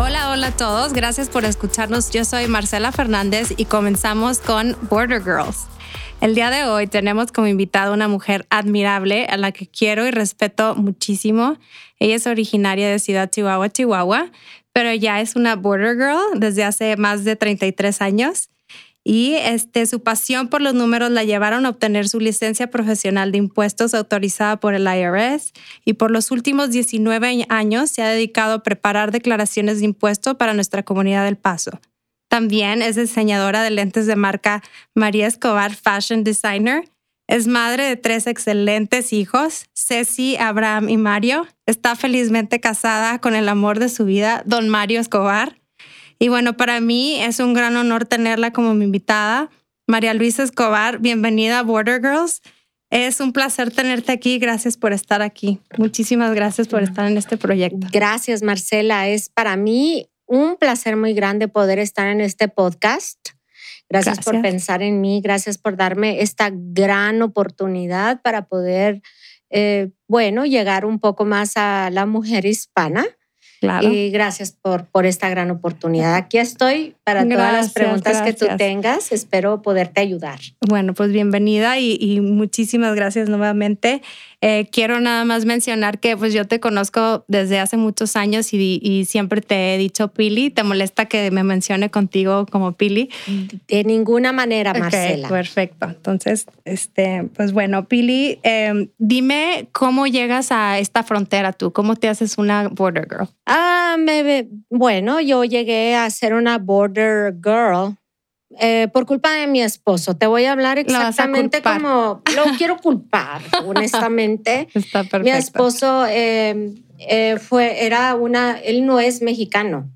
Hola, hola a todos. Gracias por escucharnos. Yo soy Marcela Fernández y comenzamos con Border Girls. El día de hoy tenemos como invitada una mujer admirable a la que quiero y respeto muchísimo. Ella es originaria de Ciudad Chihuahua, Chihuahua, pero ya es una Border Girl desde hace más de 33 años y este, su pasión por los números la llevaron a obtener su licencia profesional de impuestos autorizada por el IRS y por los últimos 19 años se ha dedicado a preparar declaraciones de impuestos para nuestra comunidad del Paso. También es diseñadora de lentes de marca María Escobar Fashion Designer. Es madre de tres excelentes hijos, Ceci, Abraham y Mario. Está felizmente casada con el amor de su vida, don Mario Escobar y bueno, para mí es un gran honor tenerla como mi invitada. María Luisa Escobar, bienvenida a Border Girls. Es un placer tenerte aquí. Gracias por estar aquí. Muchísimas gracias por estar en este proyecto. Gracias, Marcela. Es para mí un placer muy grande poder estar en este podcast. Gracias, por pensar en mí. Gracias por darme esta gran oportunidad para poder, eh, bueno, llegar un poco más a la mujer hispana y gracias por, por esta gran oportunidad. Aquí estoy para todas las preguntas que tú tengas. Espero poderte ayudar. Bueno, pues bienvenida y, y muchísimas gracias nuevamente. Eh, quiero nada más mencionar que pues yo te conozco desde hace muchos años y, y, siempre te he dicho Pili. ¿Te molesta que me mencione contigo como Pili? De ninguna manera, Marcela. perfecto. Entonces, este, pues bueno, Pili, em, dime cómo llegas a esta frontera tú, cómo te haces una border girl. Ah, me, bueno, yo llegué a ser una border girl eh, por culpa de mi esposo. Te voy a hablar exactamente como lo quiero culpar, honestamente. Está perfecto. Mi esposo em, eh, fue, era una, él no es mexicano.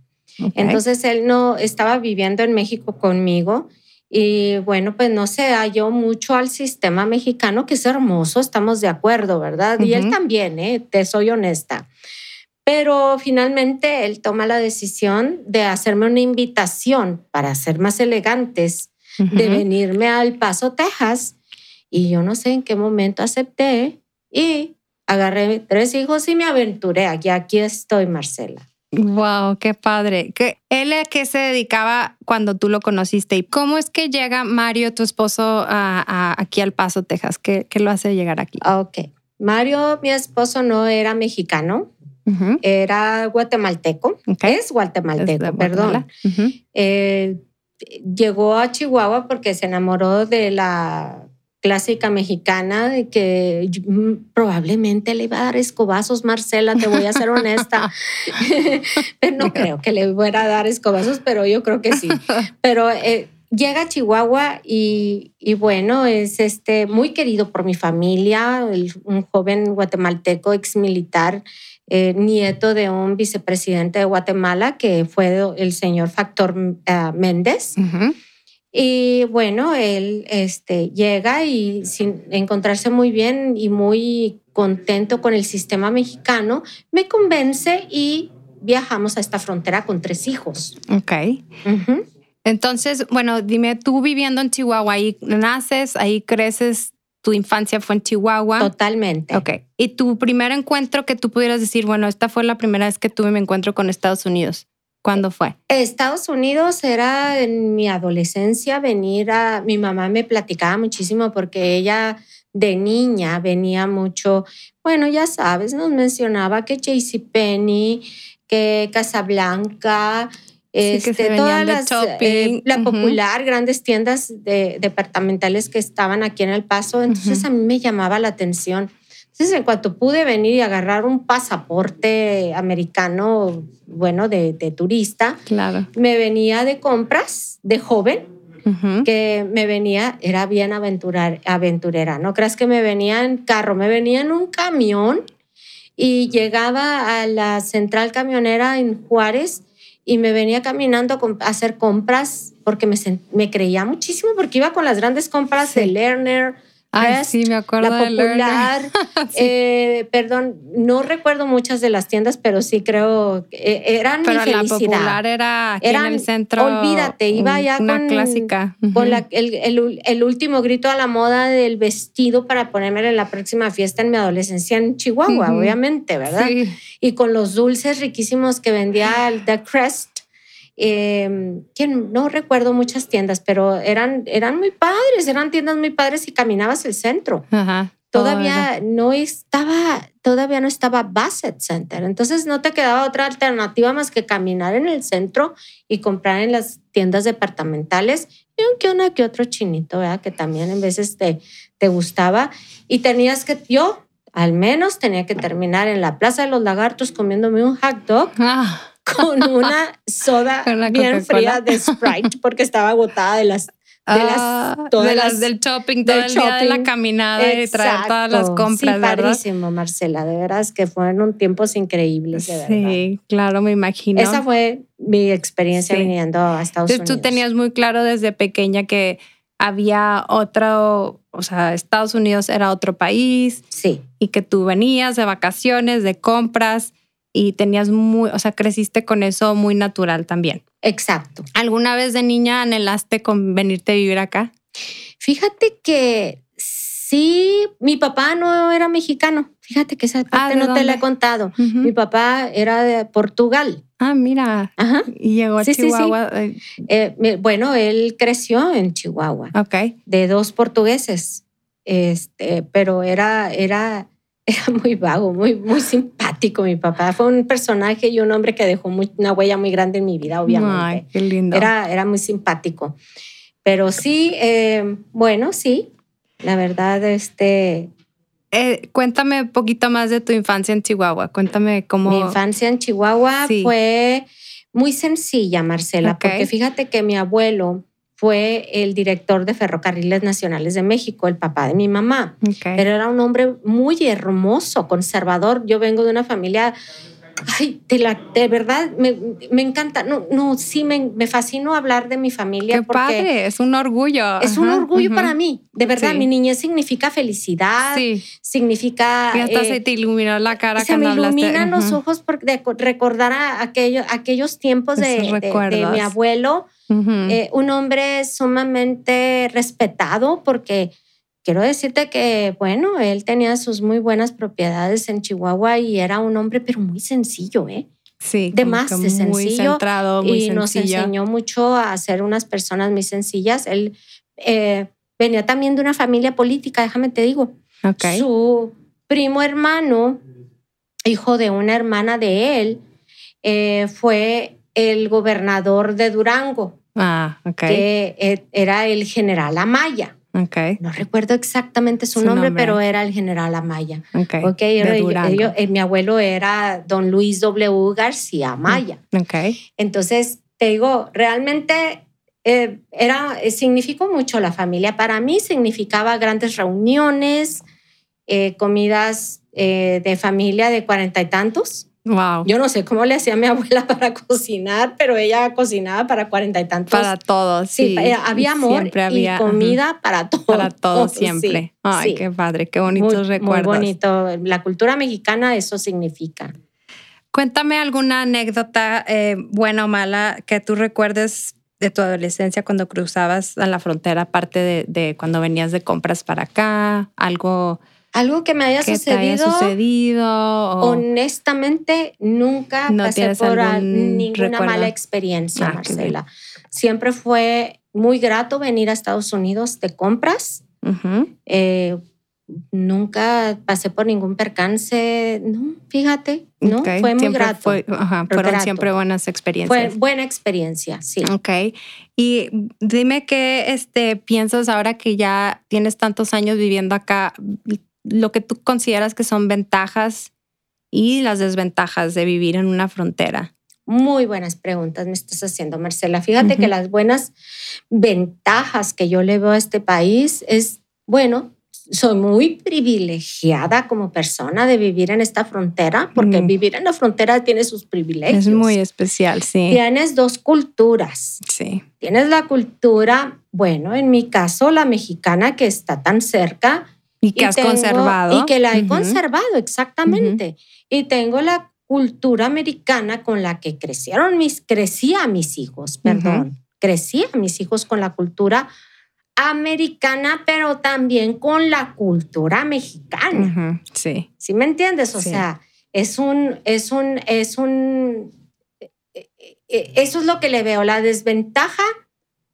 Entonces él no estaba viviendo en México conmigo. Y bueno, pues no se halló mucho al sistema mexicano, que es hermoso, estamos de acuerdo, ¿verdad? Y él también, ¿eh? te soy honesta. Pero finalmente él toma la decisión de hacerme una invitación para ser más elegantes, de venirme al Paso, Texas. Y yo no sé en qué momento acepté y agarré tres hijos y me aventuré. Aquí, aquí estoy, Marcela. Wow, qué padre. ¿Qué, ¿Él a qué se dedicaba cuando tú lo conociste? ¿Y cómo es que llega Mario, tu esposo, aquí al Paso, Texas? ¿Qué, ¿Qué, lo hace llegar aquí? Ok. Mario, mi esposo, no era mexicano era guatemalteco, es guatemalteco, perdón. Eh, llegó a Chihuahua porque se enamoró de la clásica mexicana de que mm, probablemente le iba a dar escobazos, Marcela, te voy a ser honesta. pero no creo que le fuera a dar escobazos, pero yo creo que sí. Pero eh, llega a Chihuahua y, bueno, es este, muy querido por mi familia, un joven guatemalteco ex militar eh, nieto de un vicepresidente de Guatemala, que fue el señor Factor eh, Méndez. Y bueno, él este, llega y sin encontrarse muy bien y muy contento con el sistema mexicano, me convence y viajamos a esta frontera con tres hijos. Ok. Entonces, bueno, dime, tú viviendo en Chihuahua, ahí naces, ahí creces, tu infancia fue en Chihuahua. Totalmente. Ok. ¿Y tu primer encuentro que tú pudieras decir, bueno, esta fue la primera vez que tuve mi encuentro con Estados Unidos? ¿Cuándo fue? Estados Unidos era en mi adolescencia venir a... Mi mamá me platicaba muchísimo porque ella de niña venía mucho, bueno, ya sabes, nos mencionaba que JCPenney, que Casablanca, este, todas las, eh, la popular, grandes tiendas de, departamentales que estaban aquí en El Paso. Entonces a mí me llamaba la atención. Entonces, en cuanto pude venir y agarrar un pasaporte americano, bueno, de, turista, claro. me venía de compras de joven, que me venía, era bien aventurar, aventurera. No creas que me venía en carro, me venía en un camión y llegaba a la central camionera en Juárez y me venía caminando a hacer compras porque me, me creía muchísimo porque iba con las grandes compras de Lerner, Ay, sí, me acuerdo la popular. eh, perdón, no recuerdo muchas de las tiendas, pero sí creo que eran pero mi felicidad. la popular era aquí en el centro. Olvídate, iba ya una con clásica. con la, el, el, el, último grito a la moda del vestido para ponerme en la próxima fiesta en mi adolescencia en Chihuahua, obviamente, ¿verdad? Sí. Y con los dulces riquísimos que vendía The Crest eh, no recuerdo muchas tiendas, pero eran, eran muy padres, eran tiendas muy padres y caminabas el centro. Ajá, todavía no estaba, todavía no estaba Bassett Center. Entonces no te quedaba otra alternativa más que caminar en el centro y comprar en las tiendas departamentales y un que una que otro chinito, ¿verdad? que también en veces te, te gustaba. Y tenías que, yo al menos tenía que terminar en la Plaza de los Lagartos comiéndome un hot dog. Ah con una soda Una bien fría de Sprite porque estaba agotada de las de las, Ah, todas de las las- del shopping, todo del el día de la shopping. caminada y traer todas las Exacto. compras, sí, ¿verdad? padrísimo, Marcela, de veras que fueron tiempos increíbles, de verdad. Sí, claro, me imagino. Esa fue mi experiencia Sí. viniendo a Estados Entonces Unidos. tú tenías muy claro desde pequeña que había otro, o sea, Estados Unidos era otro país Sí, y que tú venías de vacaciones, de compras y tenías muy, o sea, creciste con eso muy natural también. exacto. ¿Alguna vez de niña anhelaste con venirte a vivir acá? Fíjate que sí, mi papá no era mexicano. Fíjate que esa parte Ah, ¿de no te la he contado. Mi papá era de Portugal. Ah, mira. Ajá. Y llegó a Sí, sí, sí. Chihuahua. eh, Eh, bueno, él creció en Chihuahua. Ok. de dos portugueses, este, pero era, era, era muy vago, muy, muy simpático mi papá. Fue un personaje y un hombre que dejó muy- una huella muy grande en mi vida, Ay, obviamente. qué lindo. Era, era muy simpático. Pero sí, eh, bueno, sí, la verdad, este, Eh, cuéntame un poquito más de tu infancia en Chihuahua. Cuéntame cómo. mi infancia en Chihuahua Sí. fue muy sencilla, Marcela, porque fíjate que mi abuelo fue el director de Ferrocarriles Nacionales de México, el papá de mi mamá. Pero era un hombre muy hermoso, conservador. Yo vengo de una familia, ay, de, la, de verdad, me, me encanta. No, no, sí, me, me fascino hablar de mi familia Qué porque padre, es un orgullo. es un orgullo para mí. De verdad, Sí. mi niñez significa felicidad, Sí, significa... y hasta eh, se te iluminó la cara se me cuando iluminan los ojos por de recordar a aquello, aquellos tiempos de, de- mi abuelo. Eh, un hombre sumamente respetado porque quiero decirte que, bueno, él tenía sus muy buenas propiedades en Chihuahua y era un hombre, pero muy sencillo, ¿eh? sí, de más de Muy sencillo centrado, muy y nos enseñó mucho a ser unas personas muy sencillas. Él eh, venía también de una familia política, déjame te digo. Ok. Su primo hermano, hijo de una hermana de él, eh, fue el gobernador de Durango Ah, ok. que eh, era el general Amaya. Ok. No recuerdo exactamente su, Su nombre, nombre. pero era el general Amaya. Ok. Ok, de yo- yo- eh, mi abuelo era don Luis W. García Amaya. Ok. Entonces, te digo, realmente eh, era, eh, significó mucho la familia. Para mí significaba grandes reuniones, eh, comidas eh, de familia de cuarenta y tantos. Wow. Yo no sé cómo le hacía mi abuela para cocinar, pero ella cocinaba para cuarenta y tantos. para todos. Sí, Sí, eh, había amor Siempre había, y ajá, comida para todos. para todos Sí, siempre. Ay, sí. qué padre, qué bonitos muy, recuerdos. Muy bonito. La cultura mexicana eso significa. Cuéntame alguna anécdota, eh, buena o mala, que tú recuerdes de tu adolescencia cuando cruzabas a la frontera, aparte de, de cuando venías de compras para acá, algo Algo que me haya que te sucedido. haya sucedido. o- Honestamente, nunca ¿No pasé por ninguna recuerdo? mala experiencia, Ah. Marcela. Siempre fue muy grato venir a Estados Unidos de compras. Eh, nunca pasé por ningún percance. No, fíjate, no, fue muy siempre grato. fue- ajá, fueron grato. siempre buenas Fue experiencias. buena experiencia, sí. Ok. Y dime qué este, piensas ahora que ya tienes tantos años viviendo acá, lo que tú consideras que son ventajas y las desventajas de vivir en una frontera. Muy buenas preguntas me estás haciendo, Marcela. Fíjate Ujú. que las buenas ventajas que yo le veo a este país es, bueno, soy muy privilegiada como persona de vivir en esta frontera, porque vivir en la frontera tiene sus privilegios. Es muy especial, sí. Tienes dos culturas. Sí. Tienes la cultura, bueno, en mi caso, la mexicana que está tan cerca. Y que has conservado. Y que la he conservado, exactamente. Y tengo la cultura americana con la que crecieron mis, crecía mis hijos, perdón, crecía mis hijos con la cultura americana, pero también con la cultura mexicana. Sí. ¿Sí me entiendes? O sea, es un, es un, es un, eh, eh, eso es lo que le veo. La desventaja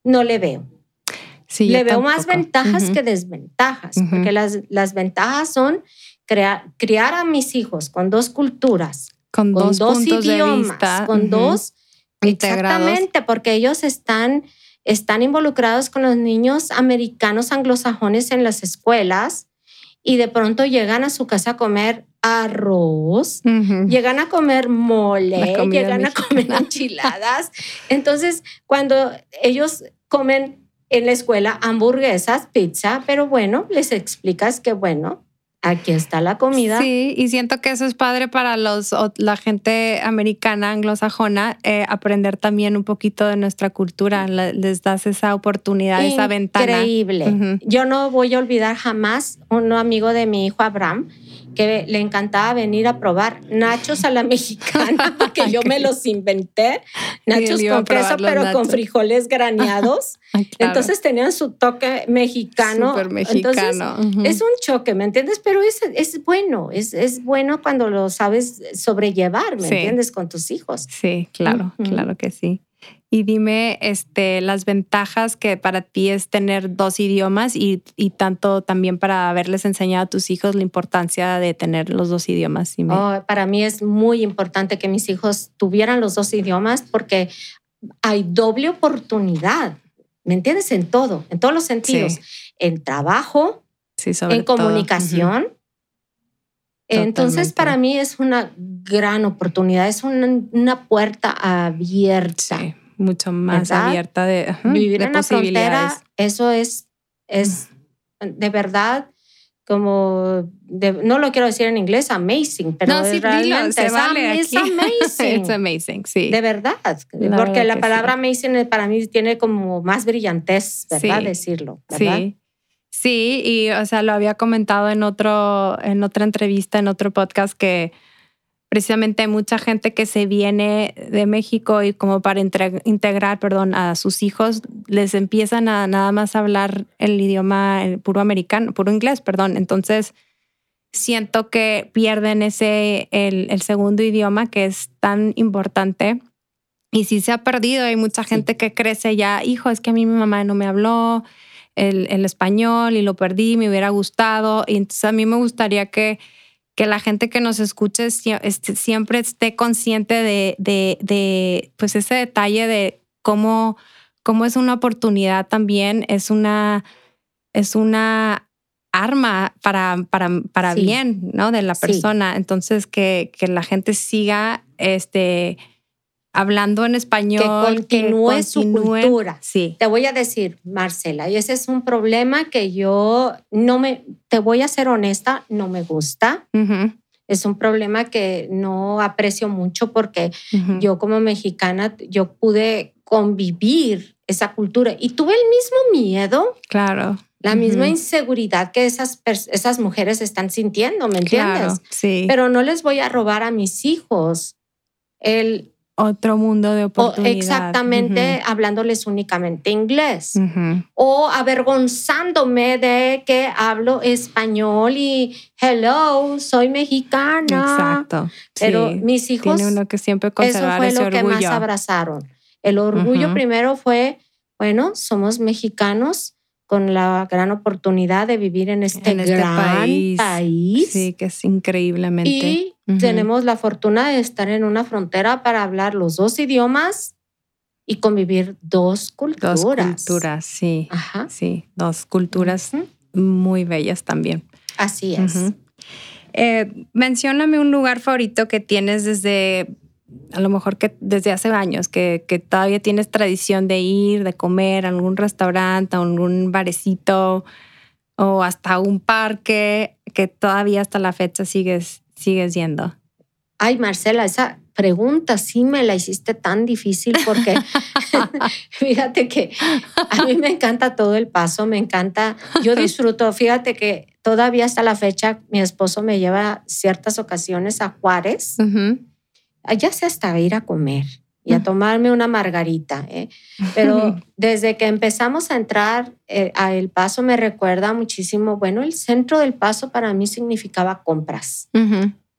no le veo. Sí, le veo más ventajas que desventajas, porque las, las ventajas son crear, criar a mis hijos con dos culturas, con, dos, idiomas, con dos, exactamente, porque ellos están están involucrados con los niños americanos anglosajones en las escuelas y de pronto llegan a su casa a comer arroz, llegan a comer mole, llegan a comer enchiladas. Entonces, cuando ellos comen en la escuela hamburguesas, pizza, pero bueno, les explicas que bueno, aquí está la comida. Sí, y siento que eso es padre para los, la gente americana, anglosajona, eh, aprender también un poquito de nuestra cultura. Les das esa oportunidad, esa ventana. Increíble. Yo no voy a olvidar jamás un amigo de mi hijo Abraham que le encantaba venir a probar nachos a la mexicana, porque yo me los inventé, nachos con queso, pero con frijoles graneados. Entonces tenían su toque mexicano. Súper mexicano. Es un choque, ¿me entiendes? Pero es, es bueno, es, es bueno cuando lo sabes sobrellevar, ¿me entiendes? Con tus hijos. Sí, claro, claro que sí. Y dime este, las ventajas que para ti es tener dos idiomas y, tanto también para haberles enseñado a tus hijos la importancia de tener los dos idiomas. Oh, para mí es muy importante que mis hijos tuvieran los dos idiomas porque hay doble oportunidad, ¿me entiendes? En todo, en todos los sentidos. En trabajo, en comunicación. Entonces, para mí es una gran oportunidad, es una, puerta abierta mucho más abierta de vivir en la frontera. Eso es, es de verdad como no lo quiero decir en inglés amazing, pero no, sí, realmente es, vale es amazing. It's amazing, sí. De verdad, porque la palabra amazing para mí tiene como más brillantez, ¿verdad? Decirlo, ¿verdad? Sí. Sí, y o sea, lo había comentado en otro en otra entrevista, en otro podcast que precisamente hay mucha gente que se viene de México y como para integrar, perdón, a sus hijos, les empiezan a nada más hablar el idioma puro americano, puro inglés, perdón. Entonces, siento que pierden ese, el, segundo idioma que es tan importante. Y si se ha perdido, hay mucha gente que crece ya, hijo, es que a mí mi mamá no me habló el, el español y lo perdí, me hubiera gustado. Y entonces a mí me gustaría que que la gente que nos escuche este, siempre esté consciente de, de, pues ese detalle de cómo, cómo es una oportunidad también, es una, es una arma para, para, para bien, ¿no? De la persona. Entonces, que, que, la gente siga este, hablando en español. Que continúe, su cultura. Sí. Te voy a decir, Marcela, y ese es un problema que yo no me, te voy a ser honesta, no me gusta. Es un problema que no aprecio mucho porque yo como mexicana, yo pude convivir esa cultura y tuve el mismo miedo. Claro. La misma inseguridad que esas, esas mujeres están sintiendo, ¿me entiendes? Claro, sí. Pero no les voy a robar a mis hijos el otro mundo de oportunidades. Exactamente, hablándoles únicamente inglés. O avergonzándome de que hablo español y hello, soy mexicana. Exacto. Pero mis hijos. Tiene uno que siempre Eso fue lo que más abrazaron. El orgullo primero fue, bueno, somos mexicanos con la gran oportunidad de vivir en este, este gran país. Sí, que es increíblemente. Y tenemos la fortuna de estar en una frontera para hablar los dos idiomas y convivir dos culturas. Dos culturas, sí. Ajá. Sí, dos culturas muy bellas también. Así es. Eh, mencióname un lugar favorito que tienes desde a lo mejor que desde hace años, que, que, todavía tienes tradición de ir, de comer a algún restaurante, a algún barecito, o hasta un parque que todavía hasta la fecha sigues, sigues yendo? Ay, Marcela, esa pregunta sí me la hiciste tan difícil porque fíjate que a mí me encanta todo el paso, me encanta, yo disfruto, fíjate que todavía hasta la fecha mi esposo me lleva ciertas ocasiones a Juárez, ya sea hasta ir a comer y a tomarme una margarita. ¿eh? Pero desde que empezamos a entrar eh, a El Paso me recuerda muchísimo, bueno, el centro del Paso para mí significaba compras.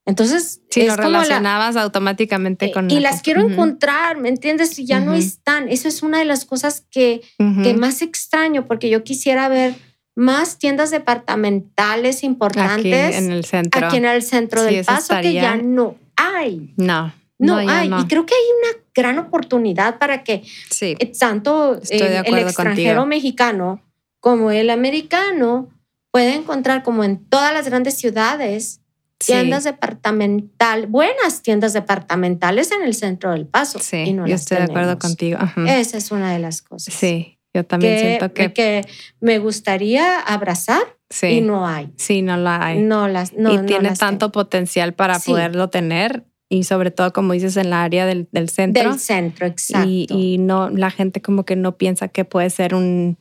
Entonces, sí, lo relacionabas automáticamente con... Y las quiero encontrar, ¿me entiendes? Y ya no están. Eso es una de las cosas que, que más extraño, porque yo quisiera ver más tiendas departamentales importantes aquí en el centro, aquí en el centro del Paso que ya no hay. No. No, hay. Y creo que hay una gran oportunidad para que eh, tanto el, extranjero mexicano como el americano pueda encontrar como en todas las grandes ciudades tiendas departamental, buenas tiendas departamentales en el centro del paso. Sí, yo estoy de acuerdo contigo. Esa es una de las cosas. Sí, yo también siento que... que me gustaría abrazar y no hay. Sí, no la hay. No las no, Y tiene tanto potencial para poderlo tener y sobre todo, como dices, en la área del, del centro. Del centro, exacto. Y, no, la gente como que no piensa que puede ser un...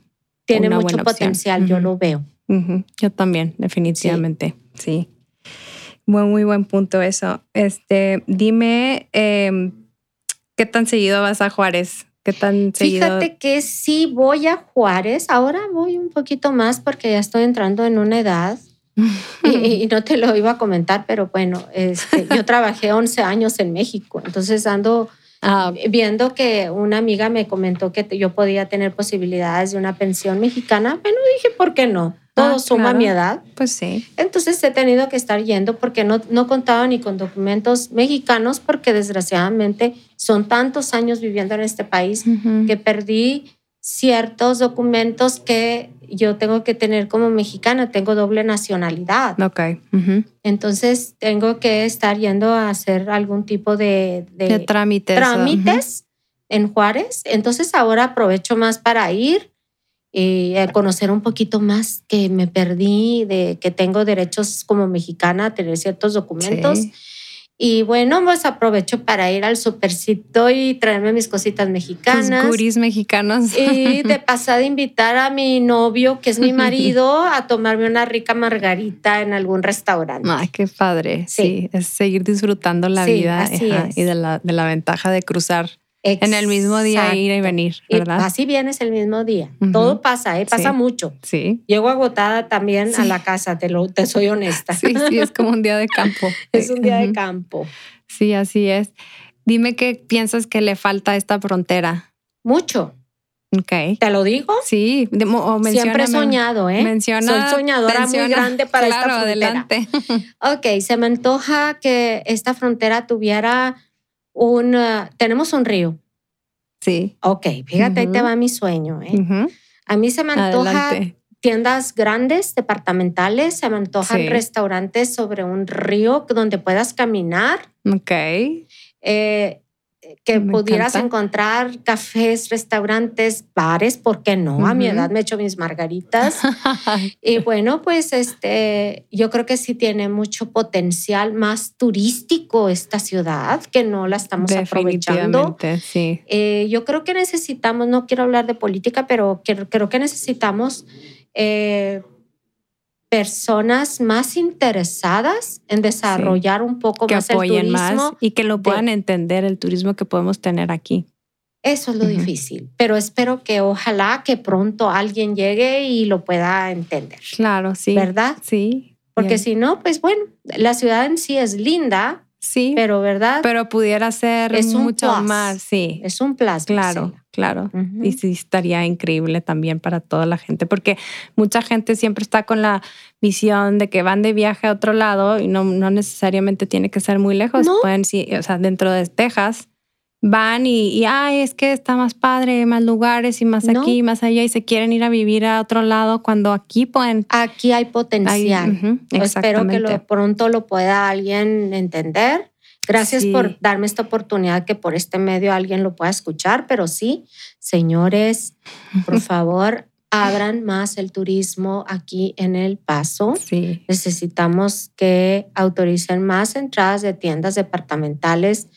Tiene mucho potencial, yo lo veo. Yo también, definitivamente, sí. Muy, muy buen punto eso. Este, dime, em, ¿qué tan seguido vas a Juárez? ¿Qué tan seguido? Fíjate que sí voy a Juárez. Ahora voy un poquito más porque ya estoy entrando en una edad y, no te lo iba a comentar, pero bueno, este, yo trabajé 11 años en México, entonces ando ah, viendo que una amiga me comentó que yo podía tener posibilidades de una pensión mexicana. Bueno, dije, ¿por qué no? Todo ah, suma mi edad. Pues sí. Entonces he tenido que estar yendo porque no, no contaba ni con documentos mexicanos porque desgraciadamente son tantos años viviendo en este país que perdí ciertos documentos que yo tengo que tener como mexicana, tengo doble nacionalidad. Ok. Entonces tengo que estar yendo a hacer algún tipo de, de, trámites, trámites en Juárez. Entonces ahora aprovecho más para ir y conocer un poquito más que me perdí, de que tengo derechos como mexicana a tener ciertos documentos. Y bueno, pues aprovecho para ir al supercito y traerme mis cositas mexicanas. Los mexicanos. Y de pasada invitar a mi novio, que es mi marido, a tomarme una rica margarita en algún restaurante. Ay, qué padre. Sí, es seguir disfrutando la vida y de la, de la ventaja de cruzar en el mismo día ir y venir, ¿verdad? así vienes el mismo día. Todo pasa, ¿eh? pasa mucho. Sí. Llego agotada también a la casa, te, lo, te soy honesta. Sí, sí, es como un día de campo. es un día de campo. Sí, así es. Dime qué piensas que le falta a esta frontera. Mucho. Ok. ¿Te lo digo? Sí. O Siempre he soñado, ¿eh? Menciona. Soy soñadora muy grande para esta frontera. adelante. ok, se me antoja que esta frontera tuviera un, uh, tenemos un río. Sí. Ok, fíjate, ahí te va mi sueño. ¿eh? A mí se me antoja tiendas grandes, departamentales, se me antojan restaurantes sobre un río donde puedas caminar. Ok. Eh, que pudieras encontrar cafés, restaurantes, bares, ¿por qué no? A mi edad me echo mis margaritas. y bueno, pues este, yo creo que sí tiene mucho potencial más turístico esta ciudad, que no la estamos aprovechando. Sí. Eh, yo creo que necesitamos, no quiero hablar de política, pero creo, que necesitamos eh, personas más interesadas en desarrollar un poco más el turismo. Más y que lo puedan entender el turismo que podemos tener aquí. Eso es lo difícil, pero espero que ojalá que pronto alguien llegue y lo pueda entender. Claro, sí. ¿Verdad? Sí. Porque si no, pues bueno, la ciudad en sí es linda, Sí. Pero, ¿verdad? Pero pudiera ser es mucho más, sí. Es un plus. Claro, claro. Y sí estaría increíble también para toda la gente, porque mucha gente siempre está con la visión de que van de viaje a otro lado y no, no necesariamente tiene que ser muy lejos. Pueden, sí, o sea, dentro de Texas van y, y, ay, es que está más padre, más lugares y más aquí, más allá y se quieren ir a vivir a otro lado cuando aquí pueden. Aquí hay potencial. Espero que lo, pronto lo pueda alguien entender. Gracias por darme esta oportunidad que por este medio alguien lo pueda escuchar, pero sí, señores, por favor, abran más el turismo aquí en El Paso. Sí. Necesitamos que autoricen más entradas de tiendas departamentales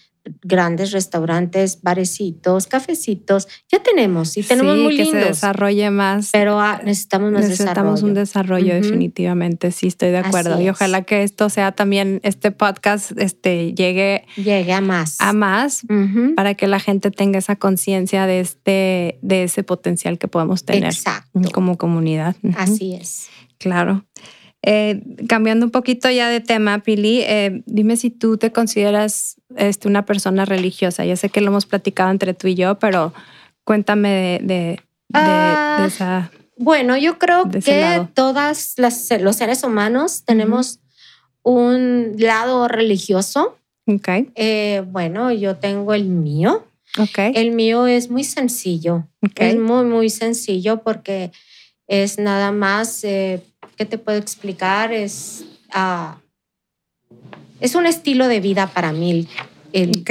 grandes restaurantes, barecitos, cafecitos. Ya tenemos y tenemos sí, muy que se desarrolle más. Pero ah, necesitamos más necesitamos un desarrollo definitivamente. Sí, estoy de acuerdo. y ojalá que esto sea también este podcast este llegue llegue a más a más para que la gente tenga esa conciencia de este de ese potencial que podemos tener como comunidad. Así es. Claro. Eh, cambiando un poquito ya de tema, Pili, eh, dime si tú te consideras este, una persona religiosa. Ya sé que lo hemos platicado entre tú y yo, pero cuéntame de, ah, esa. Bueno, yo creo que todas las, los seres humanos tenemos un lado religioso. Okay. Eh, bueno, yo tengo el mío. Okay. El mío es muy sencillo. Es muy, muy sencillo porque es nada más ¿qué te puedo explicar? Es, uh, es un estilo de vida para mí. El,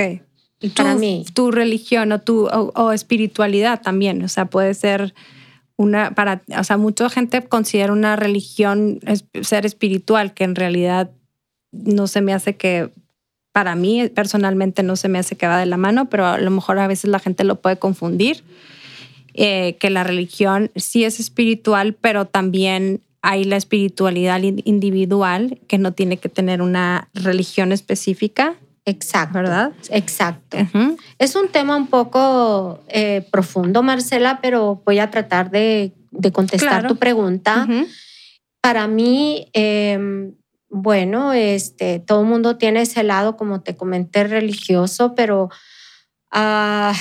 Y para tu, mí. Tu religión o tu o, espiritualidad también, o sea, puede ser una, para, o sea, mucha gente considera una religión ser espiritual, que en realidad no se me hace que, para mí personalmente no se me hace que va de la mano, pero a lo mejor a veces la gente lo puede confundir. Eh, que la religión sí es espiritual, pero también hay la espiritualidad individual que no tiene que tener una religión específica. Exacto. ¿Verdad? Exacto. Es un tema un poco eh, profundo, Marcela, pero voy a tratar de, contestar tu pregunta. Para mí, em, bueno, este, todo el mundo tiene ese lado, como te comenté, religioso, pero uh,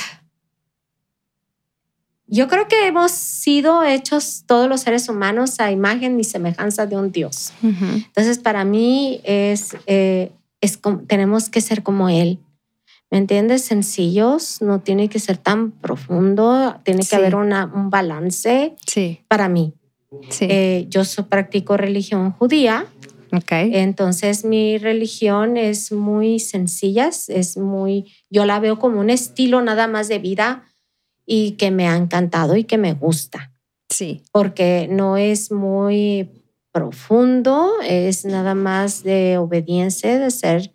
yo creo que hemos sido hechos todos los seres humanos a imagen y semejanza de un Dios. Entonces, para mí es, eh, es tenemos que ser como Él. ¿Me entiendes? Sencillos, no tiene que ser tan profundo, tiene que haber una, un balance sí. para mí. Sí. Eh, yo practico religión judía. Okay. Entonces mi religión es muy sencilla, es muy, yo la veo como un estilo nada más de vida y que me ha encantado y que me gusta. Sí. Porque no es muy profundo, es nada más de obediencia, de hacer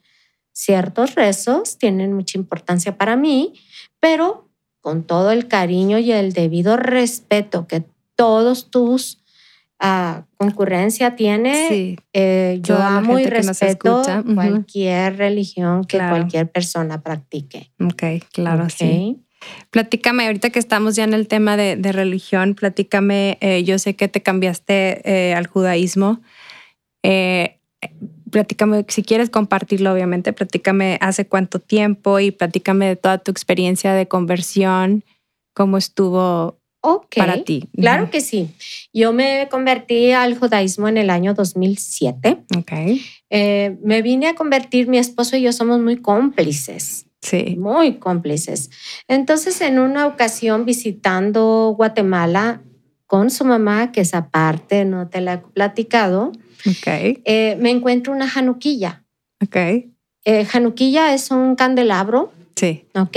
ciertos rezos, tienen mucha importancia para mí, pero con todo el cariño y el debido respeto que todos tus uh, concurrencia tiene, eh, yo amo y respeto cualquier religión que cualquier persona practique. Ok, claro, sí. Platícame, ahorita que estamos ya en el tema de, religión, platícame, eh, yo sé que te cambiaste eh, al judaísmo. Eh, platícame, si quieres compartirlo, obviamente, platícame hace cuánto tiempo y platícame de toda tu experiencia de conversión, cómo estuvo para ti. Claro que sí. Yo me convertí al judaísmo en el año 2007. Okay. me vine a convertir, mi esposo y yo somos muy cómplices. Sí. Muy cómplices. Entonces, en una ocasión visitando Guatemala con su mamá, que es aparte, no te la he platicado, okay. Eh, me encuentro una januquilla. Okay. Eh, januquilla es un candelabro. Sí. Ok.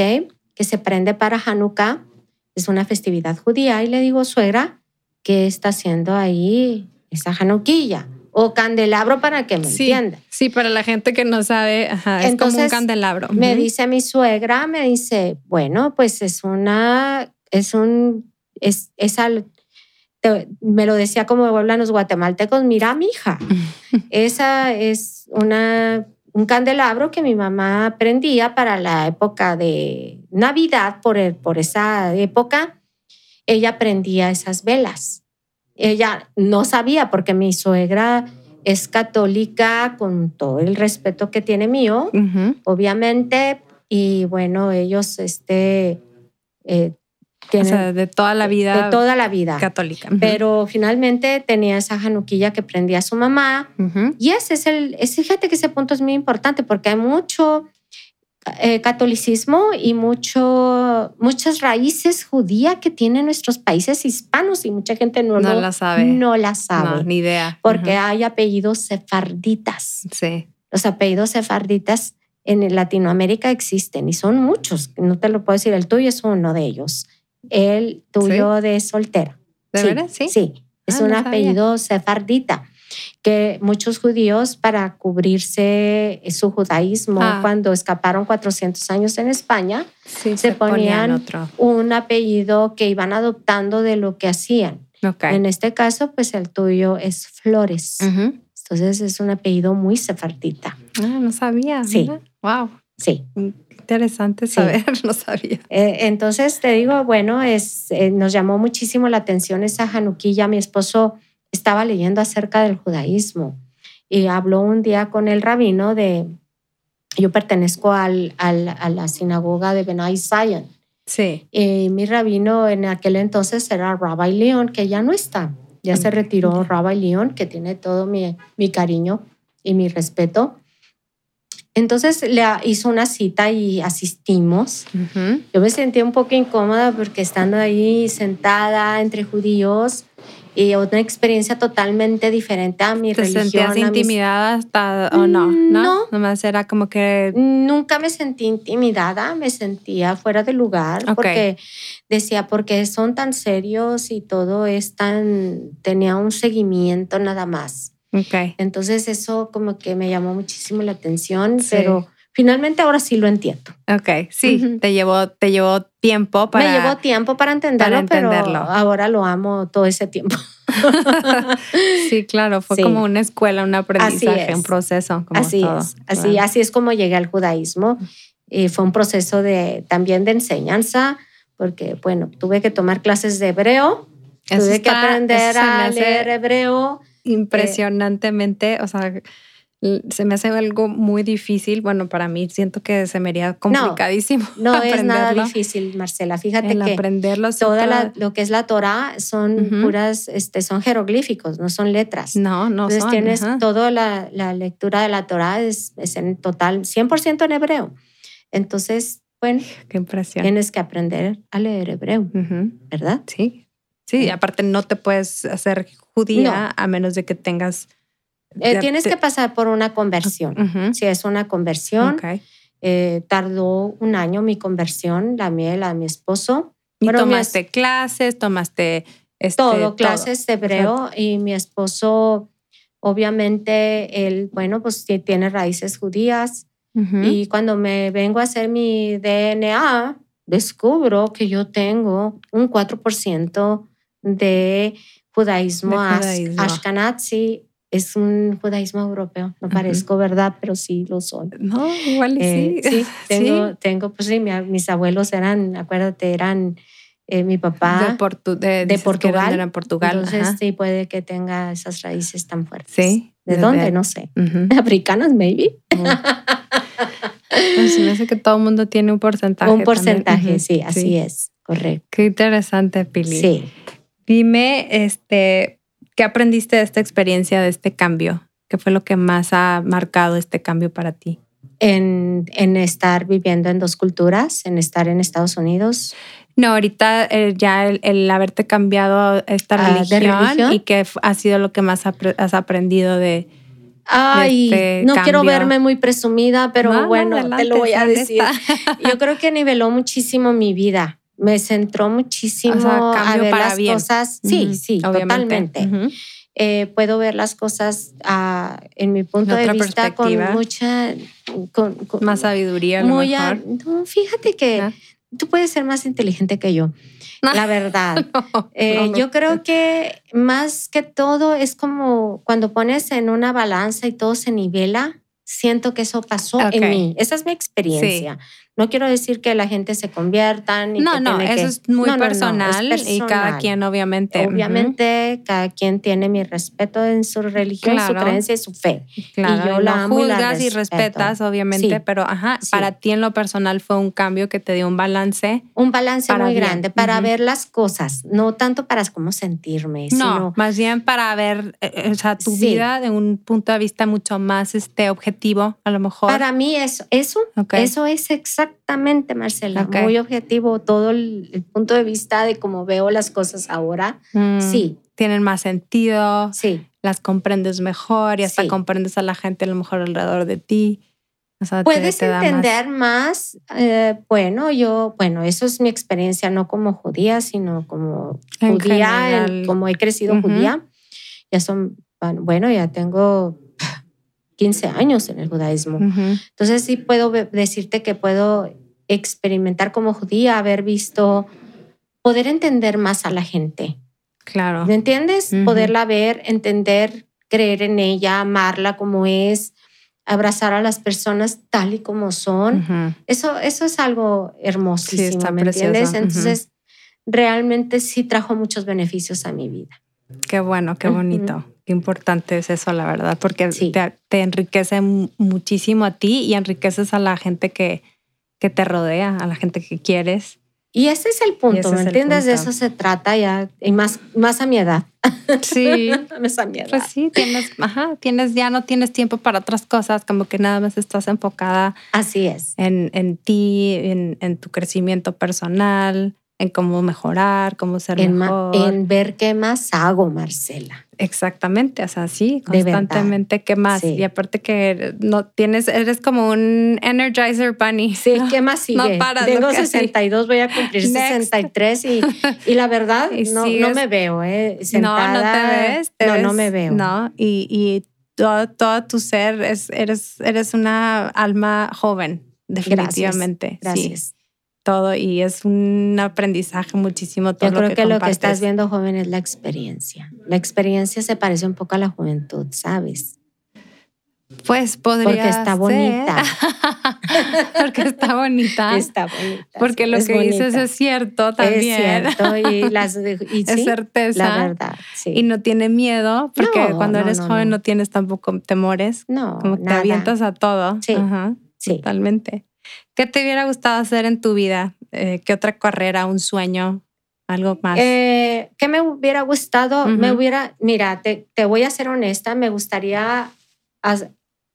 Que se prende para Hanukkah. Es una festividad judía. Y le digo, suegra, ¿qué está haciendo ahí esa januquilla? O candelabro para que me entienda. Sí, para la gente que no sabe, es como un candelabro. Me dice mi suegra, me dice, bueno, pues es una, es un, es, es me lo decía como hablan los guatemaltecos, mira, mi hija, esa es una, un candelabro que mi mamá prendía para la época de Navidad, por, el, por esa época, ella prendía esas velas ella no sabía porque mi suegra es católica con todo el respeto que tiene mío, obviamente, y bueno, ellos este, eh, tienen, de toda la vida. De toda la vida. Católica. Pero finalmente tenía esa januquilla que prendía a su mamá. Y ese es el, fíjate que ese punto es muy importante porque hay mucho eh, catolicismo y mucho, muchas raíces judías que tienen nuestros países hispanos y mucha gente no, no la sabe. No la sabe. ni idea. Porque hay apellidos sefarditas. Sí. Los apellidos sefarditas en Latinoamérica existen y son muchos. No te lo puedo decir, el tuyo es uno de ellos. El tuyo de soltera. ¿De? Sí. Sí, es ah, un apellido sefardita que muchos judíos para cubrirse su judaísmo ah. cuando escaparon 400 años en España, se, ponían, un apellido que iban adoptando de lo que hacían. En este caso, pues el tuyo es Flores. Entonces es un apellido muy sefardita. Ah, no sabía. Sí. Wow. Sí. Interesante saber, no sabía. Eh, entonces te digo, bueno, es, eh, nos llamó muchísimo la atención esa januquilla. Mi esposo estaba leyendo acerca del judaísmo y habló un día con el rabino de, yo pertenezco al, al, a la sinagoga de Benai Zion. Sí. Y mi rabino en aquel entonces era Rabbi Leon, que ya no está. Ya se retiró Rabbi Leon, que tiene todo mi, mi cariño y mi respeto. Entonces le hizo una cita y asistimos. Yo me sentí un poco incómoda porque estando ahí sentada entre judíos y otra experiencia totalmente diferente a mi ¿Te religión. sentías intimidada hasta, o no? Mm, no? No. Nomás era como que... Nunca me sentí intimidada, me sentía fuera de lugar porque decía, porque son tan serios y todo es tan... tenía un seguimiento nada más. Okay. Entonces eso como que me llamó muchísimo la atención, pero finalmente ahora sí lo entiendo. Ok, sí, te, llevó, te llevó tiempo para... Me llevó tiempo para entenderlo, entenderlo. pero ahora lo amo todo ese tiempo. sí, claro, fue como una escuela, un aprendizaje, un proceso. Como así es, así, así es como llegué al judaísmo. Y fue un proceso de, también de enseñanza, porque bueno, tuve que tomar clases de hebreo, tuve que aprender a leer hebreo impresionantemente, o sea, se me hace algo muy difícil. Bueno, para mí siento que se me haría complicadísimo. No, es nada difícil, Marcela. Fíjate que aprenderlo toda lo que es la Torah son puras, este, son jeroglíficos, no son letras. No, no Entonces tienes toda la, la, lectura de la Torah es, es en total 100% en hebreo. Entonces, bueno, qué impresión. Tienes que aprender a leer hebreo, ¿verdad? Sí. Sí, aparte no te puedes hacer judía a menos de que tengas... Eh, tienes que pasar por una conversión. Si es una conversión, eh, tardó un año mi conversión, la mía la de mi esposo. ¿Y tomaste clases, tomaste... Este, todo, clases de hebreo y mi esposo, obviamente, él, bueno, pues tiene raíces judías. Y cuando me vengo a hacer mi DNA, descubro que yo tengo un 4% de judaísmo, ashkenazi. Es un judaísmo europeo. No parezco, ¿verdad? Pero sí lo soy. No, igual eh, sí. sí. tengo, tengo, pues sí, mis abuelos eran, acuérdate, eran eh, mi papá de, de, Portugal. En Portugal. Entonces sí puede que tenga esas raíces tan fuertes. Sí. ¿De, dónde? No sé. Africanas, maybe. Pues me hace que todo el mundo tiene un porcentaje. Un porcentaje, sí, así es. Correcto. Qué interesante, Pili. Sí. Dime, este, ¿qué aprendiste de esta experiencia, de este cambio? ¿Qué fue lo que más ha marcado este cambio para ti? En, en estar viviendo en dos culturas, en estar en Estados Unidos. No, ahorita eh, ya el, haberte cambiado esta ah, religión, y qué ha sido lo que más has aprendido de, Ay, este no quiero verme muy presumida, pero bueno, te lo voy a decir. Yo creo que niveló muchísimo mi vida me centró muchísimo a ver las cosas. Sí, sí, totalmente. Eh, puedo ver las cosas ah, en mi punto de vista con mucha... Con, más sabiduría. muy no, fíjate que tú puedes ser más inteligente que yo. La verdad. Eh, yo creo que más que todo es como cuando pones en una balanza y todo se nivela, siento que eso pasó en mí. Esa es mi experiencia. No quiero decir que la gente se convierta. Ni no, no, eso es muy personal, y cada quien obviamente. Obviamente, cada quien tiene mi respeto en su religión, su creencia y su fe. Claro, y yo la amo juzgas y, respetas, obviamente, pero ajá, para ti en lo personal fue un cambio que te dio un balance. Un balance muy grande para ver las cosas, no tanto para cómo sentirme, no, sino... más bien para ver eh, eh, o sea, tu vida de un punto de vista mucho más este, objetivo, a lo mejor. Para mí eso, eso, eso es exactamente Exactamente, Marcela. Muy objetivo todo el, punto de vista de cómo veo las cosas ahora. Mm, sí. Tienen más sentido. Sí. Las comprendes mejor y hasta comprendes a la gente a lo mejor alrededor de ti. Puedes entender más. Eh, bueno, yo, bueno, eso es mi experiencia, no como judía, sino como judía, como he crecido judía. Ya son, bueno, ya tengo 15 años en el judaísmo. Entonces sí puedo decirte que puedo experimentar como judía, haber visto, poder entender más a la gente. Claro. ¿Me entiendes? Poderla ver, entender, creer en ella, amarla como es, abrazar a las personas tal y como son. eso, eso es algo hermosísimo, ¿me entiendes? Entonces, realmente sí trajo muchos beneficios a mi vida. Qué bueno, qué bonito. Qué importante es eso, la verdad, porque te, te, enriquece muchísimo a ti y enriqueces a la gente que, que te rodea, a la gente que quieres. Y ese es el punto, ¿me entiendes? De eso se trata ya, y más, más a mi edad. Sí. más a mi edad. Pues sí, tienes, ajá, tienes, ya no tienes tiempo para otras cosas, como que nada más estás enfocada. Así es. En, en ti, en, en tu crecimiento personal, en cómo mejorar, cómo ser mejor. En ver qué más hago, Marcela. Exactamente, o sea, sí, constantemente qué más. Y aparte que no tienes, eres como un energizer bunny. Sí, ¿qué más sigue? No para, Tengo 62, voy a cumplir 63 y, y, la verdad no, no, me veo, ¿eh? Sentada, no, no te ves. no, no me veo. No, y, y todo, todo, tu ser es, eres, eres una alma joven, definitivamente. Gracias todo y es un aprendizaje muchísimo todo Yo creo que, lo que estás viendo, joven, es la experiencia. La experiencia se parece un poco a la juventud, ¿sabes? Pues podría Porque está bonita. Porque está bonita. Está bonita. Porque lo que dices es cierto también. Es cierto y, las, es certeza. La verdad, sí. Y no tiene miedo, porque cuando eres joven no. tienes tampoco temores. No, Como te avientas a todo. Sí, sí. Totalmente. ¿Qué te hubiera gustado hacer en tu vida? Eh, ¿Qué otra carrera, un sueño, algo más? Eh, ¿Qué me hubiera gustado? Me hubiera, mira, te, voy a ser honesta, me gustaría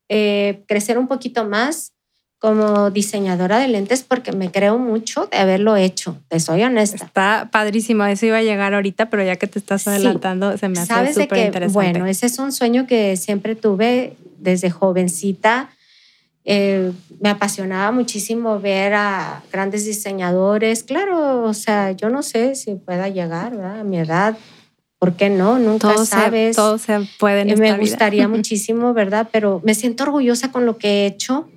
eh, crecer un poquito más como diseñadora de lentes porque me creo mucho de haberlo hecho, te soy honesta. Está padrísimo, eso iba a llegar ahorita, pero ya que te estás adelantando, se me hace súper interesante. Bueno, ese es un sueño que siempre tuve desde jovencita eh, me apasionaba muchísimo ver a grandes diseñadores. Claro, o sea, yo no sé si pueda llegar a mi edad. ¿Por qué no? Nunca sabes. todo se puede en eh, Me gustaría muchísimo, ¿verdad? Pero me siento orgullosa con lo que he hecho.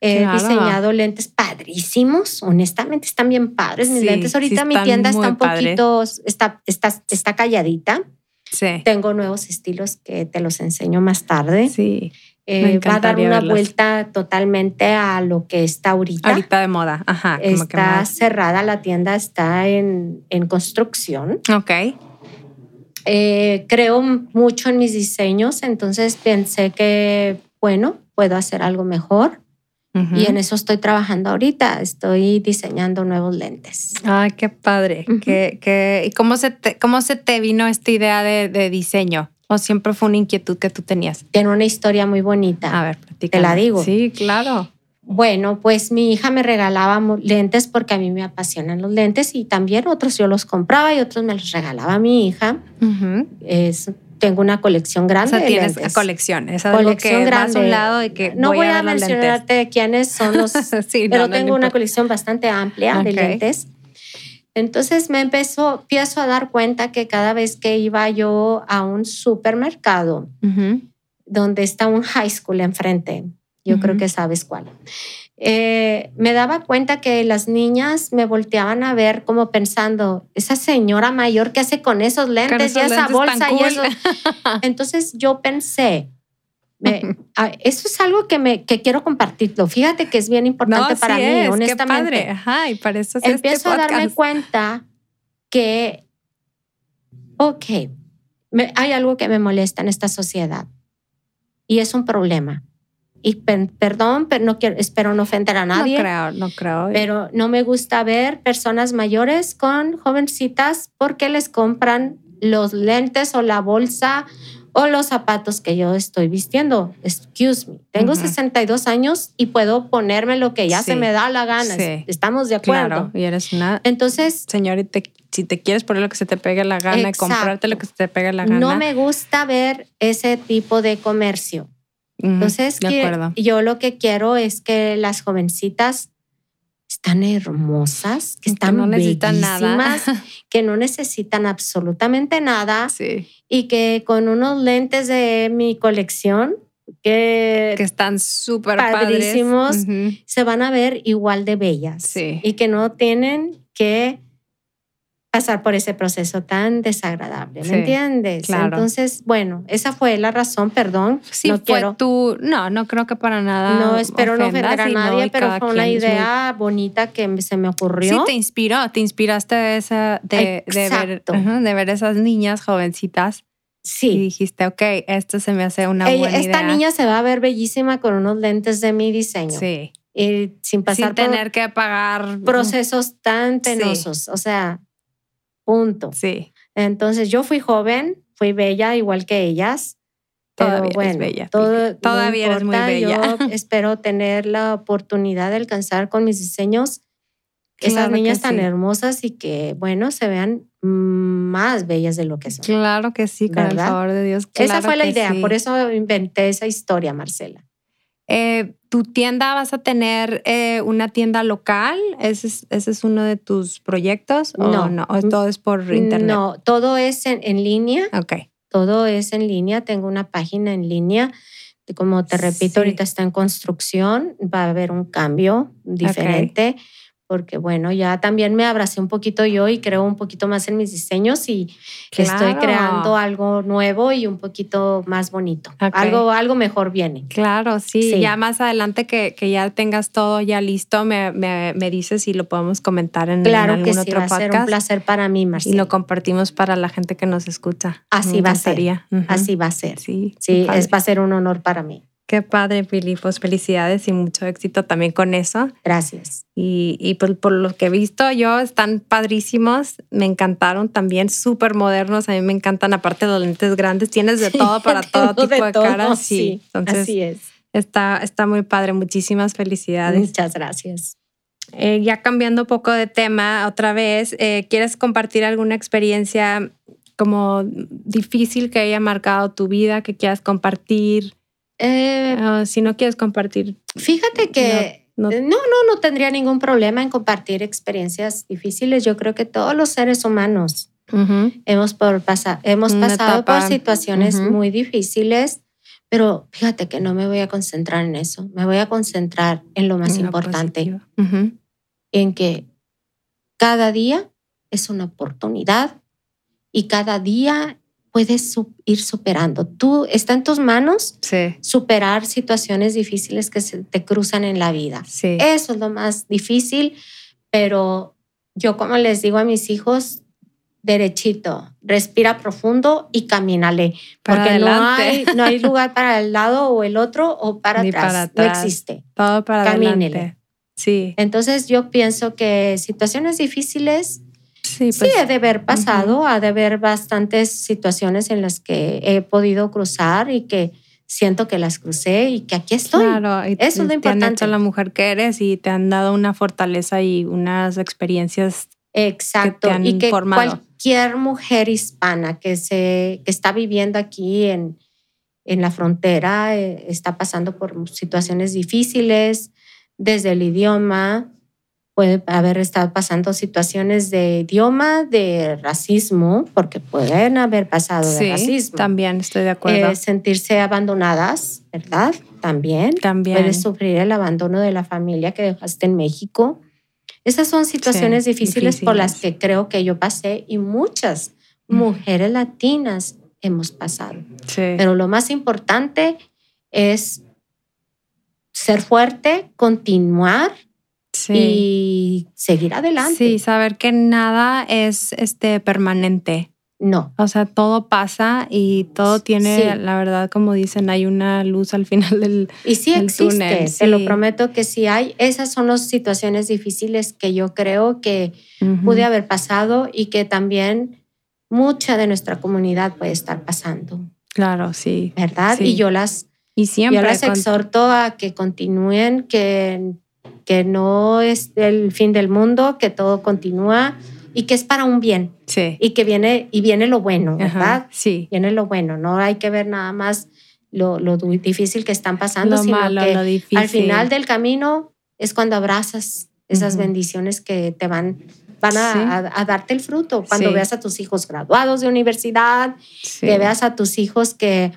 He diseñado lentes padrísimos. Honestamente, están bien padres. Mis lentes ahorita mi tienda está un poquito, está, está, está calladita. Sí. Tengo nuevos estilos que te los enseño más tarde. Sí. Eh, va a dar una vuelta totalmente a lo que está ahorita. Ahorita de moda, ajá. está cerrada, la tienda está en, en construcción. Ok. Eh, creo mucho en mis diseños, entonces pensé que, bueno, puedo hacer algo mejor. Y en eso estoy trabajando ahorita. Estoy diseñando nuevos lentes. Ay, qué padre. ¿Y cómo se, te, cómo se te vino esta idea de, de diseño? ¿O siempre fue una inquietud que tú tenías? Tiene una historia muy bonita. A ver, Te la digo. Sí, claro. Bueno, pues mi hija me regalaba lentes porque a mí me apasionan los lentes y también otros yo los compraba y otros me los regalaba a mi hija. es, tengo una colección grande. O sea, tienes lentes. colección. Es algo colección que grande. a un lado de que no voy, a, mencionarte quiénes son los, sí, pero tengo una colección bastante amplia de lentes. Entonces me empezó, empiezo a dar cuenta que cada vez que iba yo a un supermercado, donde está un high school enfrente, yo creo que sabes cuál, eh, me daba cuenta que las niñas me volteaban a ver como pensando, esa señora mayor que hace con esos lentes y esa bolsa y eso. Entonces yo pensé, Ah, eso es algo que, me, que quiero compartirlo. Fíjate que es bien importante para mí, honestamente. Qué padre. Ajá, y para eso este Empiezo a darme cuenta que, ok, hay algo que me molesta en esta sociedad y es un problema. Y perdón, pero no quiero, espero no ofender a nadie. No creo, no creo. Pero no me gusta ver personas mayores con jovencitas porque les compran los lentes o la bolsa o los zapatos que yo estoy vistiendo. Excuse me, tengo 62 años y puedo ponerme lo que ya se me da la gana. Estamos de acuerdo. Claro, y eres una Entonces, señorita, si te quieres poner lo que se te pegue la gana y comprarte lo que se te pegue la gana. No me gusta ver ese tipo de comercio. Entonces, yo lo que quiero es que las jovencitas están hermosas, que están no necesitan nada, que no necesitan absolutamente nada y que con unos lentes de mi colección que, que están súper padrísimos, se van a ver igual de bellas y que no tienen que pasar por ese proceso tan desagradable, ¿me entiendes? Entonces, bueno, esa fue la razón, perdón. Sí, no fue tú, no, no creo que para nada. No espero no ofender a nadie, pero fue una idea bonita que se me ocurrió. Sí, te inspiró, te inspiraste de, esa, de, de ver, de ver esas niñas jovencitas. Sí. Y dijiste, ok, esto se me hace una buena esta idea. Esta niña se va a ver bellísima con unos lentes de mi diseño. Sí. Y sin pasar sin tener que pagar procesos tan penosos. O sea, Punto. Sí. Entonces yo fui joven, fui bella igual que ellas. Todavía bueno, bella. Todavía eres muy bella. Yo espero tener la oportunidad de alcanzar con mis diseños esas niñas tan hermosas y que, bueno, se vean más bellas de lo que son. Claro que sí, con el favor de Dios. esa fue la idea, por eso inventé esa historia, Marcela. Eh, ¿Tu tienda vas a tener eh, una tienda local? ¿Ese es, ¿Ese es, uno de tus proyectos? No, no, todo es por internet. No, todo es en, en línea. Ok. Todo es en línea. Tengo una página en línea. Como te repito, ahorita está en construcción. Va a haber un cambio diferente porque bueno, ya también me abracé un poquito yo y creo un poquito más en mis diseños y estoy creando algo nuevo y un poquito más bonito. Algo, algo mejor viene. Claro, sí. Ya más adelante que, que, ya tengas todo ya listo, me, me, me dices y lo podemos comentar en, claro algún que sí, otro va podcast. A ser un placer para mí, Marcela. Y lo compartimos para la gente que nos escucha. Así va a ser. Así va a ser. Sí, sí es, va a ser un honor para mí. Qué padre, Filipos. Felicidades y mucho éxito también con eso. Gracias. Y, y por, por, lo que he visto yo, están padrísimos. Me encantaron también, súper modernos. A mí me encantan, aparte de los lentes grandes. Tienes de todo para todo tipo de, caras. Sí, así es. Está, está muy padre. Muchísimas felicidades. Muchas gracias. Eh, ya cambiando un poco de tema otra vez, eh, ¿quieres compartir alguna experiencia como difícil que haya marcado tu vida, que quieras compartir? Eh, ah, si no quieres compartir. Fíjate que no no. no, no, tendría ningún problema en compartir experiencias difíciles. Yo creo que todos los seres humanos hemos, por hemos pasado por situaciones muy difíciles, pero fíjate que no me voy a concentrar en eso. Me voy a concentrar en lo más importante, en que cada día es una oportunidad y cada día puedes ir superando. Tú está en tus manos superar situaciones difíciles que se te cruzan en la vida. Eso es lo más difícil, pero yo como les digo a mis hijos, derechito, respira profundo y camínale, porque no hay, no hay lugar para el lado o el otro o para, atrás. no existe. Todo para Camínele. Sí. Entonces yo pienso que situaciones difíciles Sí, pues, ha de haber pasado, ha de haber bastantes situaciones en las que he podido cruzar y que siento que las crucé y que aquí estoy. Claro, Eso es lo importante. Te han hecho la mujer que eres y te han dado una fortaleza y unas experiencias. Exacto, que te han y que formado. cualquier mujer hispana que, se, que está viviendo aquí en, en la frontera eh, está pasando por situaciones difíciles, desde el idioma, puede haber estado pasando situaciones de idioma, de racismo, porque pueden haber pasado de racismo. También estoy de acuerdo. Eh, sentirse abandonadas, ¿verdad? También. También. Puedes sufrir el abandono de la familia que dejaste en México. Esas son situaciones difíciles, por las que creo que yo pasé y muchas mujeres latinas hemos pasado. Pero lo más importante es ser fuerte, continuar y seguir adelante. Sí, saber que nada es este, permanente. No. O sea, todo pasa y todo tiene, la verdad, como dicen, hay una luz al final del Y sí existe, te lo prometo que sí hay. Esas son las situaciones difíciles que yo creo que pude haber pasado y que también mucha de nuestra comunidad puede estar pasando. Claro, sí. ¿Verdad? Y yo las, y siempre yo las exhorto a que continúen, que que no es el fin del mundo, que todo continúa y que es para un bien. Sí. Y que viene, y viene lo bueno, ¿verdad? sí. Viene lo bueno, no hay que ver nada más lo, lo difícil que están pasando, sino que al final del camino es cuando abrazas esas bendiciones que te van van a, darte el fruto. Cuando veas a tus hijos graduados de universidad, que veas a tus hijos que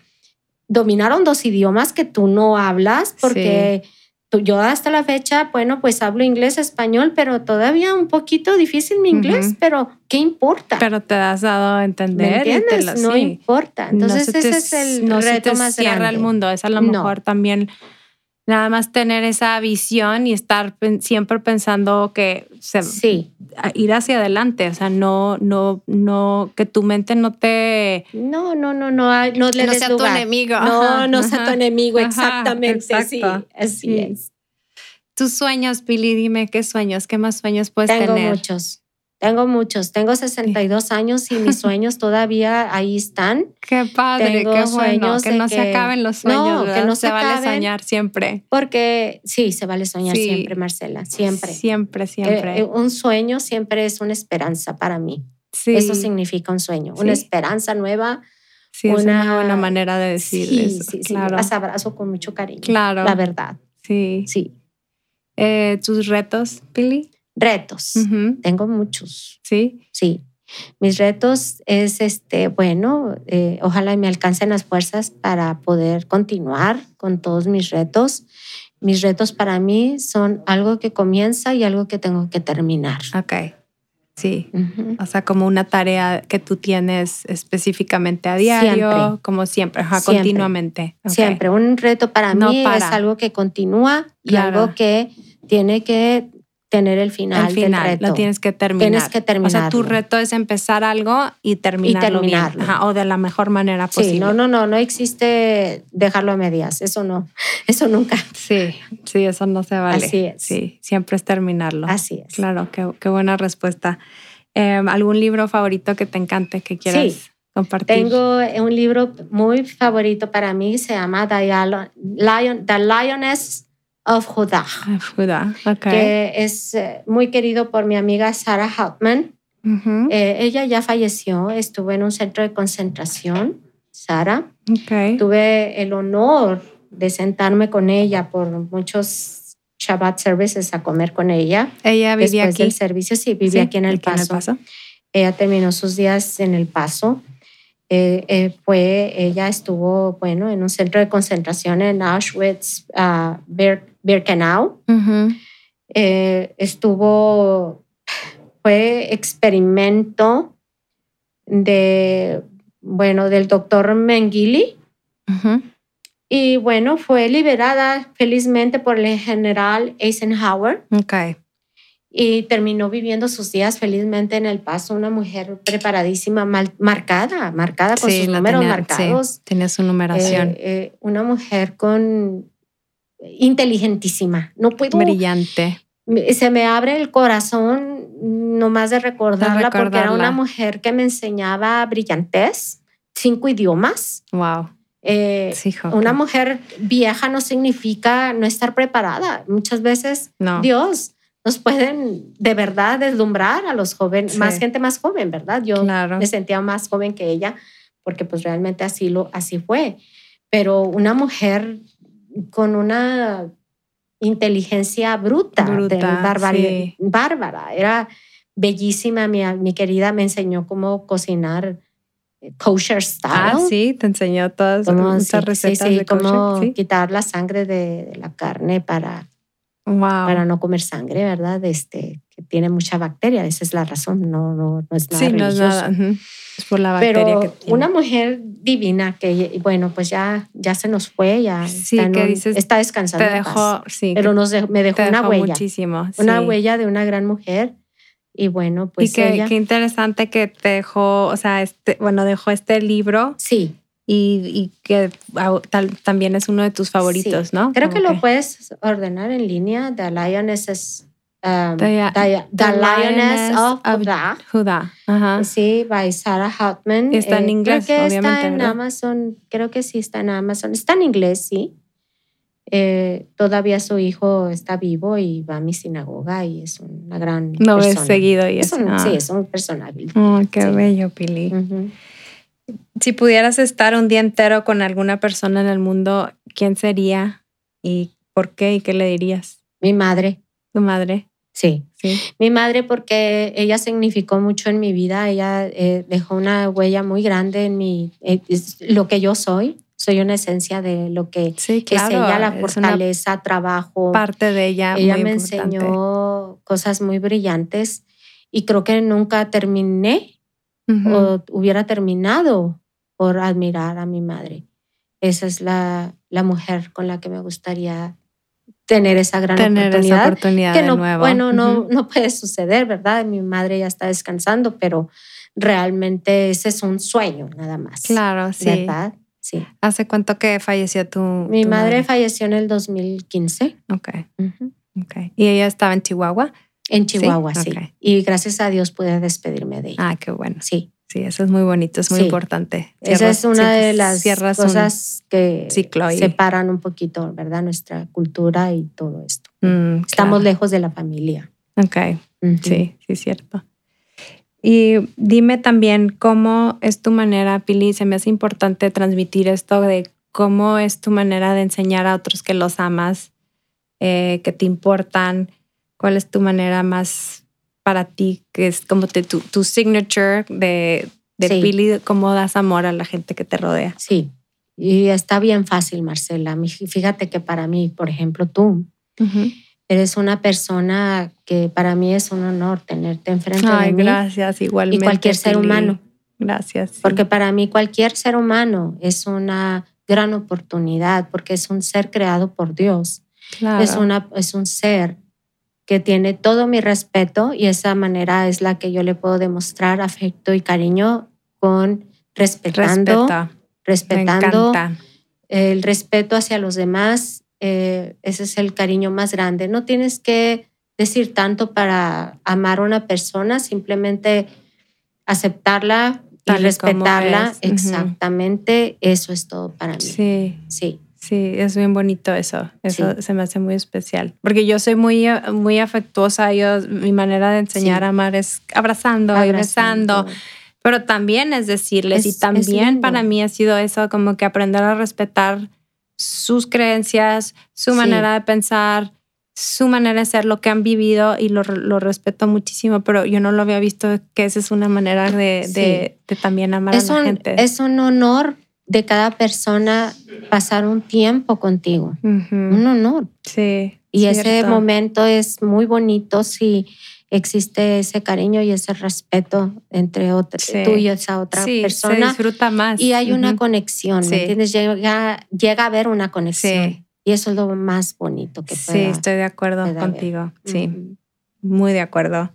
dominaron dos idiomas que tú no hablas, porque yo hasta la fecha, bueno, pues hablo inglés, español, pero todavía un poquito difícil mi inglés, pero ¿qué importa? Pero te has dado a entender. entiendes? no importa. Entonces ese es el no reto se más cierra el mundo. Es a lo mejor también nada más tener esa visión y estar siempre pensando que se, sí. ir hacia adelante, o sea, no, no, no, que tu mente no te... No, no, no, no, no, le no sea tu enemigo. No, no sea tu enemigo, exactamente, sí, así es. Tus sueños, Pili, dime qué sueños, qué más sueños puedes tener. Tengo muchos. Tengo muchos, tengo 62 años y mis sueños todavía ahí están. Qué padre, qué bueno, que no se acaben los sueños, no, que no se, vale soñar siempre. Porque sí, se vale soñar siempre, Marcela, siempre. Siempre, siempre. Eh, un sueño siempre es una esperanza para mí. Sí. Eso significa un sueño, una esperanza nueva. Sí, una, es una buena manera de decir eso. Sí, claro. Las abrazo con mucho cariño. Claro. La verdad. Sí. Sí. Eh, ¿Tus retos, Pili? Retos. Tengo muchos. Sí. Sí. Mis retos es, este, bueno, eh, ojalá me alcancen las fuerzas para poder continuar con todos mis retos. Mis retos para mí son algo que comienza y algo que tengo que terminar. Ok. Sí. O sea, como una tarea que tú tienes específicamente a diario, como siempre, continuamente. Siempre. Un reto para mí es algo que continúa y algo que tiene que tener el final, el final del reto. Lo tienes que terminar. Tienes que terminar. O sea, tu reto es empezar algo y terminarlo, y terminarlo. Bien. o de la mejor manera posible. Sí, no, no, no, no existe dejarlo a medias. Eso no, eso nunca. Sí, sí, eso no se vale. Así es. Sí, siempre es terminarlo. Así es. Claro, qué, qué buena respuesta. Em, ¿Algún libro favorito que te encante que quieras sí. compartir? Tengo un libro muy favorito para mí, se llama The, Lion, The Lioness of Judá, que es eh, muy querido por mi amiga Sarah Hauptman. Eh, ella ya falleció, estuvo en un centro de concentración, Sarah. Tuve el honor de sentarme con ella por muchos Shabbat services a comer con ella. Ella vivía Después aquí. del servicio, sí, vivía aquí, en el, Paso. Ella terminó sus días en El Paso. Eh, fue, ella estuvo, bueno, en un centro de concentración en Auschwitz, uh, Birkenau. Eh, estuvo, fue experimento de, bueno, del doctor Mengili. Y bueno, fue liberada felizmente por el general Eisenhower. Okay. Y terminó viviendo sus días felizmente en El Paso, una mujer preparadísima, marcada, marcada con sus números marcados. Sí, tenía su numeración. Eh, eh, una mujer con inteligentísima. No puedo. Brillante. Se me abre el corazón nomás de recordarla, porque era una mujer que me enseñaba brillantez, cinco idiomas. Wow. Eh, una mujer vieja no significa no estar preparada. Muchas veces Dios nos pueden de verdad deslumbrar a los jóvenes, más gente más joven, ¿verdad? Yo me sentía más joven que ella porque pues realmente así, lo, así fue. Pero una mujer con una inteligencia bruta, bárbara. Era bellísima, mi, mi, querida me enseñó cómo cocinar eh, kosher style. Ah, sí, te enseñó todas esas recetas de cómo quitar la sangre de, la carne para, para no comer sangre, ¿verdad? Este, tiene mucha bacteria, esa es la razón, no, no, no es nada Sí, no es nada. Es por la bacteria Pero que tiene. una mujer divina que, bueno, pues ya, ya se nos fue, ya sí, está, que dices, está descansando. Te dejó, sí. Pero nos me dejó, te una dejó huella. muchísimo. Una sí. huella de una gran mujer. Y bueno, pues y qué, ella, qué interesante que te dejó, o sea, este, bueno, dejó este libro. Sí. Y, y que tal, también es uno de tus favoritos, sí. ¿no? Creo que, que, lo puedes ordenar en línea. The Lioness Um, the, the, the, Lioness, of, of Judá. Judá. Ajá. Sí, by Sarah Hauptman. Está en eh, inglés, creo que obviamente. Está en ¿verdad? Amazon, creo que sí está en Amazon. Está en inglés, sí. Eh, todavía su hijo está vivo y va a mi sinagoga y es una gran No persona. ves seguido y es un, Ah. Sí, es un personaje. Oh, qué sí. bello, Pili. Uh -huh. Si pudieras estar un día entero con alguna persona en el mundo, ¿quién sería y por qué y qué le dirías? Mi madre. ¿Tu madre? Sí. sí. Mi madre porque ella significó mucho en mi vida, ella eh, dejó una huella muy grande en mi, eh, lo que yo soy. Soy una esencia de lo que sí, es ella, la fortaleza, trabajo. Parte de ella. Ella me enseñó cosas muy brillantes y creo que nunca terminé o hubiera terminado por admirar a mi madre. Esa es la, la mujer con la que me gustaría tener esa gran oportunidad. que no, Bueno, no, no puede suceder, ¿verdad? Mi madre ya está descansando, pero realmente ese es un sueño nada más. Claro, sí. ¿Verdad? Sí. ¿Hace cuánto que falleció tu Mi madre, falleció en el 2015. Ok. ¿Y ella estaba en Chihuahua? En Chihuahua, sí. Y gracias a Dios pude despedirme de ella. Ah, qué bueno. Sí. Sí, eso es muy bonito, es muy importante. Esa es una de las cosas que separan un poquito, ¿verdad? Nuestra cultura y todo esto. Mm, Estamos lejos de la familia. Ok, sí, sí, cierto. Y dime también cómo es tu manera, Pili, se me hace importante transmitir esto de cómo es tu manera de enseñar a otros que los amas, eh, que te importan, cuál es tu manera más para ti, que es como tu, tu, signature de, de Pili, cómo das amor a la gente que te rodea. Sí, y está bien fácil, Marcela. Fíjate que para mí, por ejemplo, tú eres una persona que para mí es un honor tenerte enfrente Ay, de mí. Gracias, igualmente. Y cualquier ser humano. Gracias. Porque para mí cualquier ser humano es una gran oportunidad porque es un ser creado por Dios. Claro. Es, una, es un ser que tiene todo mi respeto y esa manera es la que yo le puedo demostrar afecto y cariño con respetando, respetando el respeto hacia los demás. Eh, ese es el cariño más grande. No tienes que decir tanto para amar a una persona, simplemente aceptarla y respetarla. Exactamente, eso es todo para mí. Sí. Sí. Sí, es bien bonito eso. Eso se me hace muy especial. Porque yo soy muy, muy afectuosa. Yo, mi manera de enseñar a amar es abrazando, abrazando. Pero también es decirles, y también para mí ha sido eso, como que aprender a respetar sus creencias, su manera de pensar, su manera de ser, lo que han vivido y lo, lo, respeto muchísimo, pero yo no lo había visto que esa es una manera de, de, también amar a la gente. Es un honor de cada persona pasar un tiempo contigo. Un honor. Sí. Y ese momento es muy bonito si existe ese cariño y ese respeto entre tú y esa otra sí, persona. Se disfruta más. Y hay una conexión, ¿me entiendes? Llega, llega a haber una conexión. Y eso es lo más bonito que pueda, Sí, estoy de acuerdo contigo. Sí, muy de acuerdo.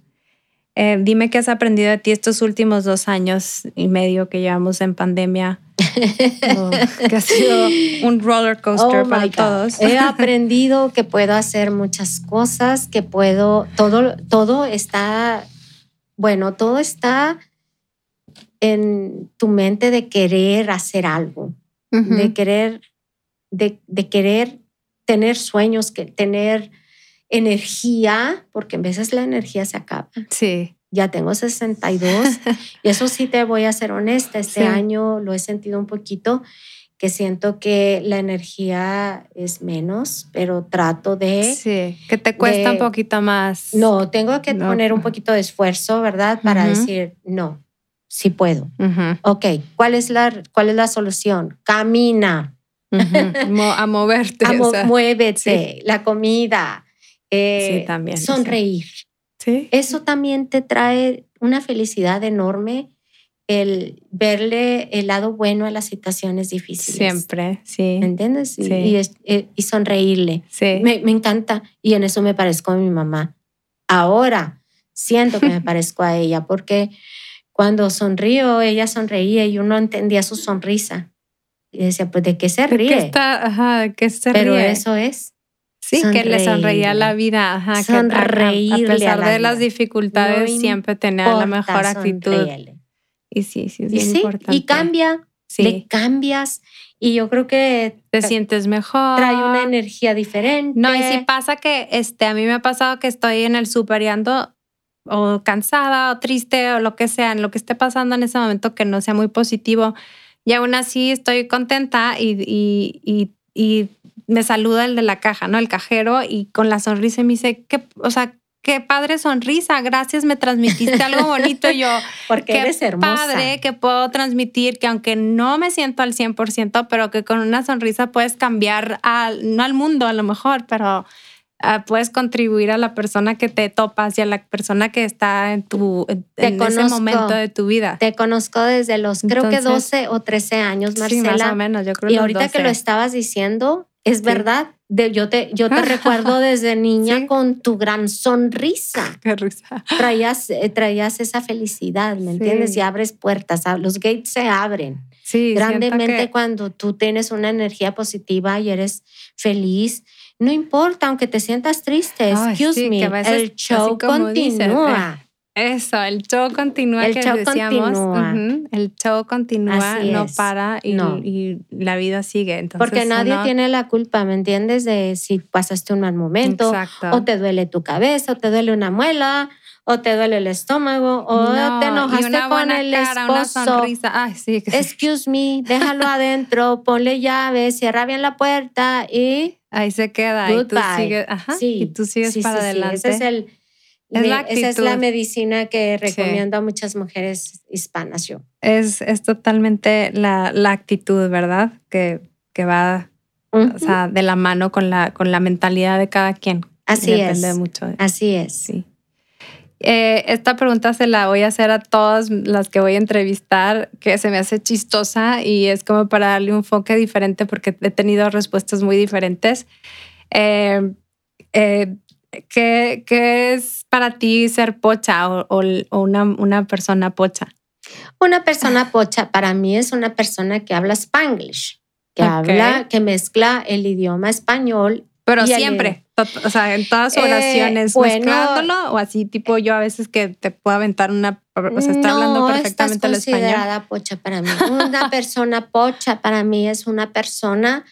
Eh, dime qué has aprendido de ti estos últimos dos años y medio que llevamos en pandemia que ha sido un roller coaster oh para todos. He aprendido que puedo hacer muchas cosas, que puedo, todo, todo está, bueno, todo está en tu mente de querer hacer algo, de querer, de, de, querer tener sueños, que tener energía, porque a veces la energía se acaba. Sí ya tengo 62 y eso sí te voy a ser honesta, este año lo he sentido un poquito que siento que la energía es menos, pero trato de... Sí, que te cuesta un poquito más. No, tengo que poner un poquito de esfuerzo, ¿verdad? Para decir, no, sí puedo. Ok, ¿cuál es, la, ¿cuál es la solución? Camina. a moverte. muévete, la comida. Eh, sí, también. Sonreír. Eso también te trae una felicidad enorme el verle el lado bueno a las situaciones difíciles. Siempre, sí. ¿Entiendes? Y, eh, y, sonreírle. Sí. Me, me, encanta y en eso me parezco a mi mamá. Ahora siento que me parezco a ella porque cuando sonrío, ella sonreía y uno entendía su sonrisa. Y decía, pues, ¿de qué se ríe? ¿De qué está? Ajá, ¿de qué se Pero eso es. Sí, que le sonreía la vida. Ajá, Sonreírle a, pesar de las dificultades, siempre tenía la mejor actitud. Y sí, sí, es bien importante. Y cambia, sí. le cambias. Y yo creo que te sientes mejor. Trae una energía diferente. No, y si pasa que este, a mí me ha pasado que estoy en el super y ando o cansada o triste o lo que sea, en lo que esté pasando en ese momento que no sea muy positivo. Y aún así estoy contenta y, y, y, me saluda el de la caja, ¿no? El cajero y con la sonrisa me dice, ¿qué, o sea, qué padre sonrisa, gracias, me transmitiste algo bonito. yo, porque eres hermosa. padre que puedo transmitir que aunque no me siento al 100%, pero que con una sonrisa puedes cambiar, al, no al mundo a lo mejor, pero Ah, puedes contribuir a la persona que te topas y a la persona que está en tu en, ese momento de tu vida. Te conozco desde los creo que 12 o 13 años, Marcela. Sí, más o menos, yo creo Y ahorita que lo estabas diciendo, es verdad. De, yo te, yo te recuerdo desde niña con tu gran sonrisa. Qué risa. Traías, eh, traías esa felicidad, ¿me entiendes? Y abres puertas, los gates se abren. Sí, grandemente cuando tú tienes una energía positiva y eres feliz no importa, aunque te sientas triste, excuse me, el show continúa. Eh, eso, el show continúa el show Continúa. el show continúa, no para y, y, la vida sigue. Entonces, Porque nadie tiene la culpa, ¿me entiendes? De si pasaste un mal momento, o te duele tu cabeza, o te duele una muela, o te duele el estómago, o te enojaste con el cara, esposo. Una sonrisa. Ay, sí. Excuse me, déjalo adentro, ponle llave, cierra bien la puerta y Ahí se queda y tú sigues, ajá, y tú sigues para adelante. Ese es el, esa es la medicina que recomiendo a muchas mujeres hispanas yo. Es, es totalmente la, la actitud, ¿verdad? Que, que va o sea, de la mano con la, con la mentalidad de cada quien. Así Depende es. mucho. Así es. Sí. Eh, esta pregunta se la voy a hacer a todas las que voy a entrevistar, que se me hace chistosa y es como para darle un enfoque diferente porque he tenido respuestas muy diferentes. Eh, eh, ¿qué, es para ti ser pocha o, una, una, persona pocha? Una persona pocha para mí es una persona que habla spanglish, que habla, que mezcla el idioma español pero siempre, o sea, en todas eh, oraciones, mezclándolo o así, tipo yo a veces que te puedo aventar una, o sea, está hablando perfectamente el español. considerada pocha para mí. Una persona pocha para mí es una persona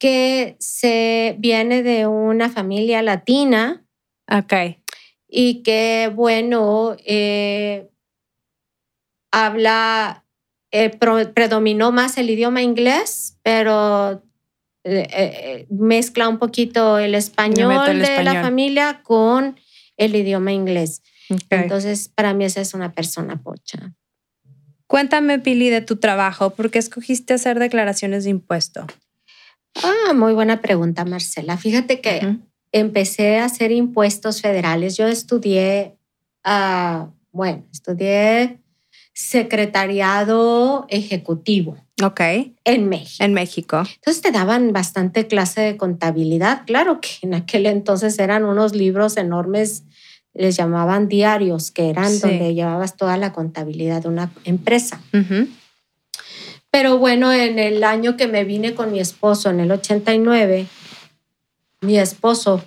que se viene de una familia latina. Ok. Y que, bueno, eh, habla, eh, predominó más el idioma inglés, pero eh, mezcla un poquito el español de la familia con el idioma inglés. Entonces, para mí esa es una persona pocha. Cuéntame, Pili, de tu trabajo. ¿Por qué escogiste hacer declaraciones de impuesto? Ah, muy buena pregunta, Marcela. Fíjate que empecé a hacer impuestos federales. Yo estudié, uh, bueno, estudié secretariado ejecutivo. Ok. En México. En México. Entonces te daban bastante clase de contabilidad. Claro que en aquel entonces eran unos libros enormes, les llamaban diarios, que eran donde llevabas toda la contabilidad de una empresa. Pero bueno, en el año que me vine con mi esposo, en el 89, mi esposo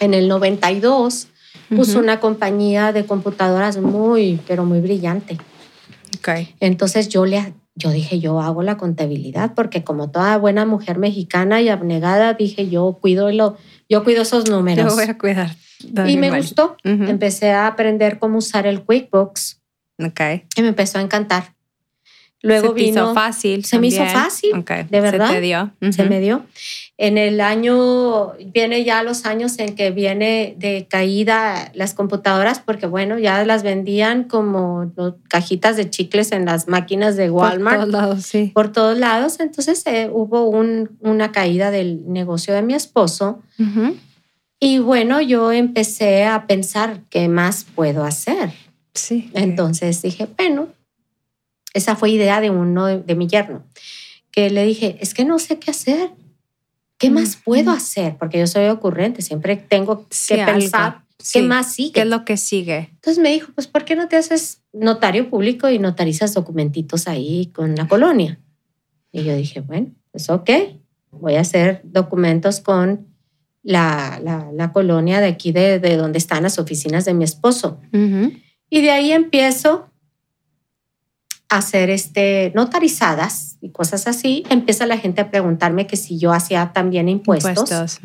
en el 92 puso una compañía de computadoras muy, pero muy brillante. Okay. Entonces yo le yo dije, yo hago la contabilidad porque como toda buena mujer mexicana y abnegada, dije, yo cuido lo, yo cuido esos números. Yo voy a cuidar. Y me gustó. Empecé a aprender cómo usar el QuickBooks. Okay. Y me empezó a encantar. Luego se vino. hizo fácil. Se me hizo fácil. De verdad. Se te dio. Se me dio. En el año, viene ya los años en que viene de caída las computadoras, porque bueno, ya las vendían como cajitas de chicles en las máquinas de Walmart. Por todos lados, sí. Por todos lados. Entonces eh, hubo un, una caída del negocio de mi esposo. Y bueno, yo empecé a pensar qué más puedo hacer. Sí. Entonces dije, bueno, esa fue idea de uno de, mi yerno, que le dije, es que no sé qué hacer. ¿Qué más puedo hacer? Porque yo soy ocurrente, siempre tengo que pensar qué más sigue. ¿Qué es lo que sigue? Entonces me dijo, pues ¿por qué no te haces notario público y notarizas documentitos ahí con la colonia? Y yo dije, bueno, pues ok, voy a hacer documentos con la, la, colonia de aquí, de, de, donde están las oficinas de mi esposo. Y de ahí empiezo hacer este, notarizadas y cosas así, empieza la gente a preguntarme que si yo hacía también impuestos.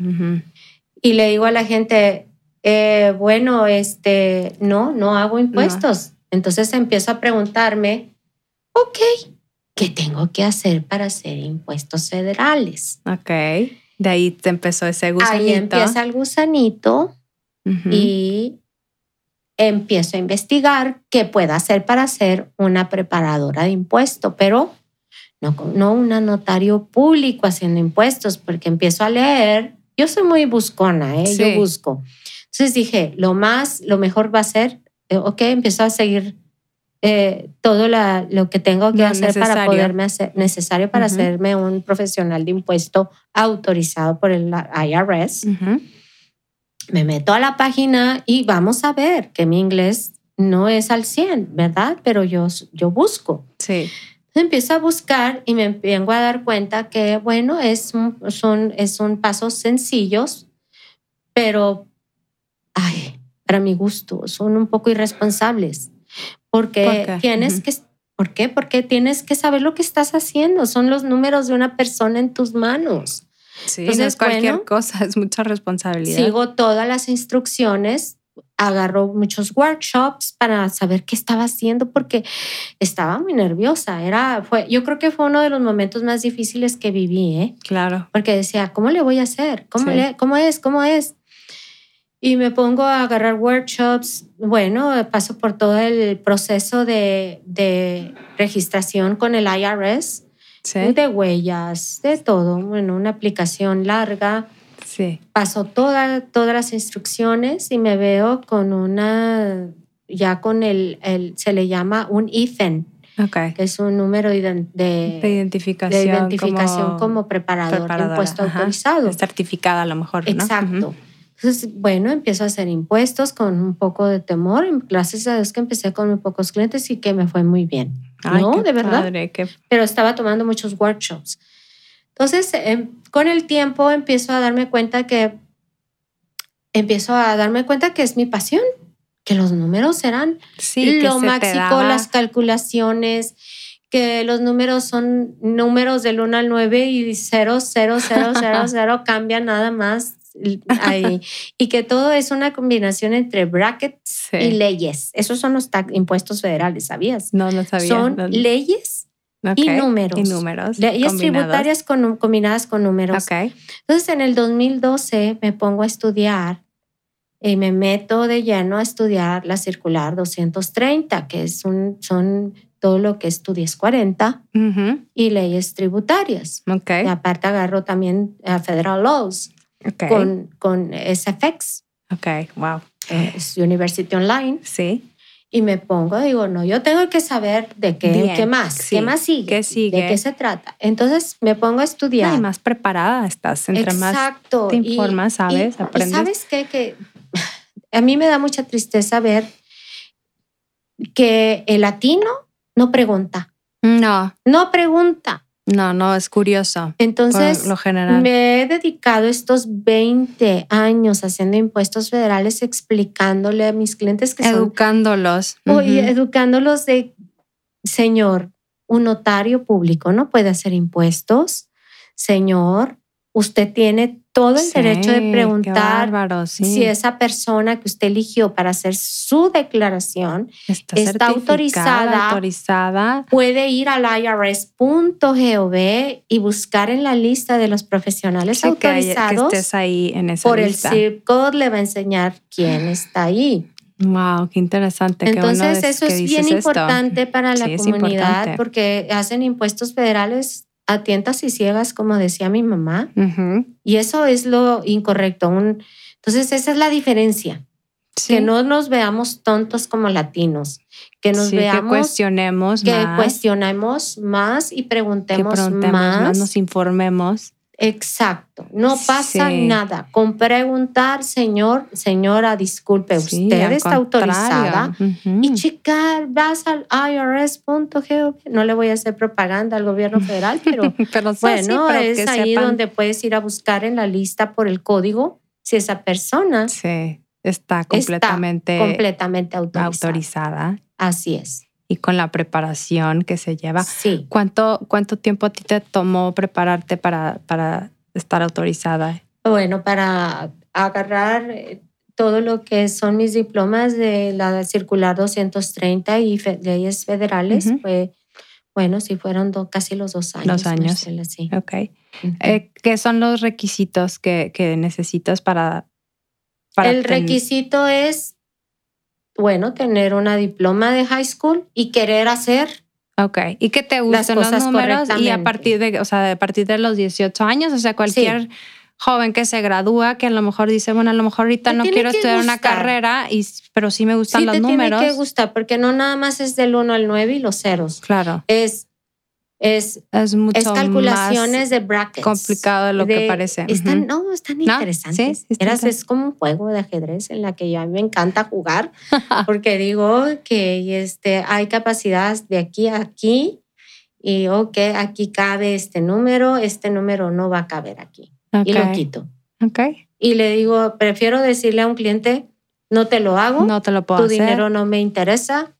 Y le digo a la gente, eh, bueno, este, no, no hago impuestos. Entonces empiezo a preguntarme, ok, ¿qué tengo que hacer para hacer impuestos federales? Ok, de ahí te empezó ese gusanito. Ahí empieza el gusanito y empiezo a investigar qué puedo hacer para ser una preparadora de impuestos, pero no, no una notario público haciendo impuestos, porque empiezo a leer. Yo soy muy buscona, ¿eh? yo busco. Entonces dije, lo más, lo mejor va a ser, eh, ok, empiezo a seguir eh, todo lo que tengo que hacer para poderme hacer, necesario para hacerme un profesional de impuesto autorizado por el IRS. Me meto a la página y vamos a ver que mi inglés no es al 100, ¿verdad? Pero yo, yo busco. Sí. Empiezo a buscar y me vengo a dar cuenta que, bueno, es son, es un pasos sencillos, pero ay, para mi gusto, son un poco irresponsables. Porque tienes que, ¿por qué? Porque tienes que saber lo que estás haciendo. Son los números de una persona en tus manos. Sí, Entonces, no es cualquier cosa, es mucha responsabilidad. Sigo todas las instrucciones, agarro muchos workshops para saber qué estaba haciendo porque estaba muy nerviosa. Era, fue, yo creo que fue uno de los momentos más difíciles que viví, ¿eh? Claro. Porque decía, ¿cómo le voy a hacer? ¿Cómo, le, ¿Cómo es? ¿Cómo es? y me pongo a agarrar workshops. Bueno, paso por todo el proceso de, de registración con el IRS, de huellas, de todo. Bueno, una aplicación larga. Sí. Paso toda, todas las instrucciones y me veo con una, ya con el, el se le llama un IFEN. Okay. que es un número de, de, identificación, identificación como, preparador, de impuesto autorizado. Certificada a lo mejor. ¿no? Exacto. Entonces, bueno, empiezo a hacer impuestos con un poco de temor. Gracias a Dios que empecé con muy pocos clientes y que me fue muy bien. ¿No? de verdad. Pero estaba tomando muchos workshops. Entonces, em, con el tiempo empiezo a darme cuenta que empiezo a darme cuenta que es mi pasión, que los números eran sí, lo máximo, las calculaciones, que los números son números del 1 al 9 y 0, 0, 0, 0, 0, cambian nada más ahí. y que todo es una combinación entre brackets y leyes. Esos son los impuestos federales, ¿sabías? No, no sabía. Son leyes y números. Y números. Leyes tributarias combinadas con números. Entonces, en el 2012 me pongo a estudiar y me meto de lleno a estudiar la circular 230, que es un, son todo lo que es tu 1040 y leyes tributarias. Okay. Y aparte agarro también a Federal Laws con, con SFX. Ok, wow. Es University Online. Sí. Y me pongo, digo, no, yo tengo que saber de qué, qué más, qué más sigue, ¿Qué sigue, de qué se trata. Entonces me pongo a estudiar. y más preparada estás, entre Exacto. más te informas, sabes, y, aprendes. ¿Sabes qué? Que a mí me da mucha tristeza ver que el latino no pregunta. No. No pregunta. No, no, es curioso. Entonces, lo general. me he dedicado estos 20 años haciendo impuestos federales, explicándole a mis clientes que Educándolos. son... educándolos de, señor, un notario público no puede hacer impuestos. Señor, usted tiene todo el derecho de preguntar si esa persona que usted eligió para hacer su declaración está, autorizada, autorizada, puede ir al irs.gov y buscar en la lista de los profesionales autorizados. Que, estés ahí en esa por el zip code le va a enseñar quién está ahí. Wow, qué interesante. Entonces, eso es bien importante para la comunidad porque hacen impuestos federales a tientas y ciegas, como decía mi mamá. Y eso es lo incorrecto. entonces, esa es la diferencia. Que no nos veamos tontos como latinos, que nos veamos. Que cuestionemos que cuestionemos más y preguntemos, más, Nos informemos. Exacto, no pasa nada. Con preguntar, señor, señora, disculpe, usted está autorizada. Y chica, vas al irs.gov. No le voy a hacer propaganda al gobierno federal, pero, bueno, es ahí donde puedes ir a buscar en la lista por el código si esa persona está completamente, completamente autorizada. Así es y con la preparación que se lleva. Sí. ¿Cuánto, cuánto tiempo a ti te tomó prepararte para, para estar autorizada? Bueno, para agarrar todo lo que son mis diplomas de la circular 230 y leyes federales, pues bueno, sí fueron casi los dos años. Dos años. sí. Ok. Eh, ¿Qué son los requisitos que, necesitas para, para El requisito es, bueno, tener una diploma de high school y querer hacer Ok. ¿Y qué te gustan los números? Y a partir de, o sea, a partir de los 18 años, o sea, cualquier joven que se gradúa, que a lo mejor dice, bueno, a lo mejor ahorita no quiero estudiar una carrera, y, pero sí me gustan los números. Tiene que gustar, porque no nada más es del 1 al 9 y los ceros. Claro. Es es, es, mucho calculaciones de brackets. Complicado de lo que parece. Están, No, están interesantes. es como un juego de ajedrez en la que ya me encanta jugar, porque digo que este, hay capacidades de aquí a aquí y ok, aquí cabe este número, este número no va a caber aquí. Y lo quito. Okay. Y le digo, prefiero decirle a un cliente, no te lo hago, no te lo puedo tu dinero no me interesa,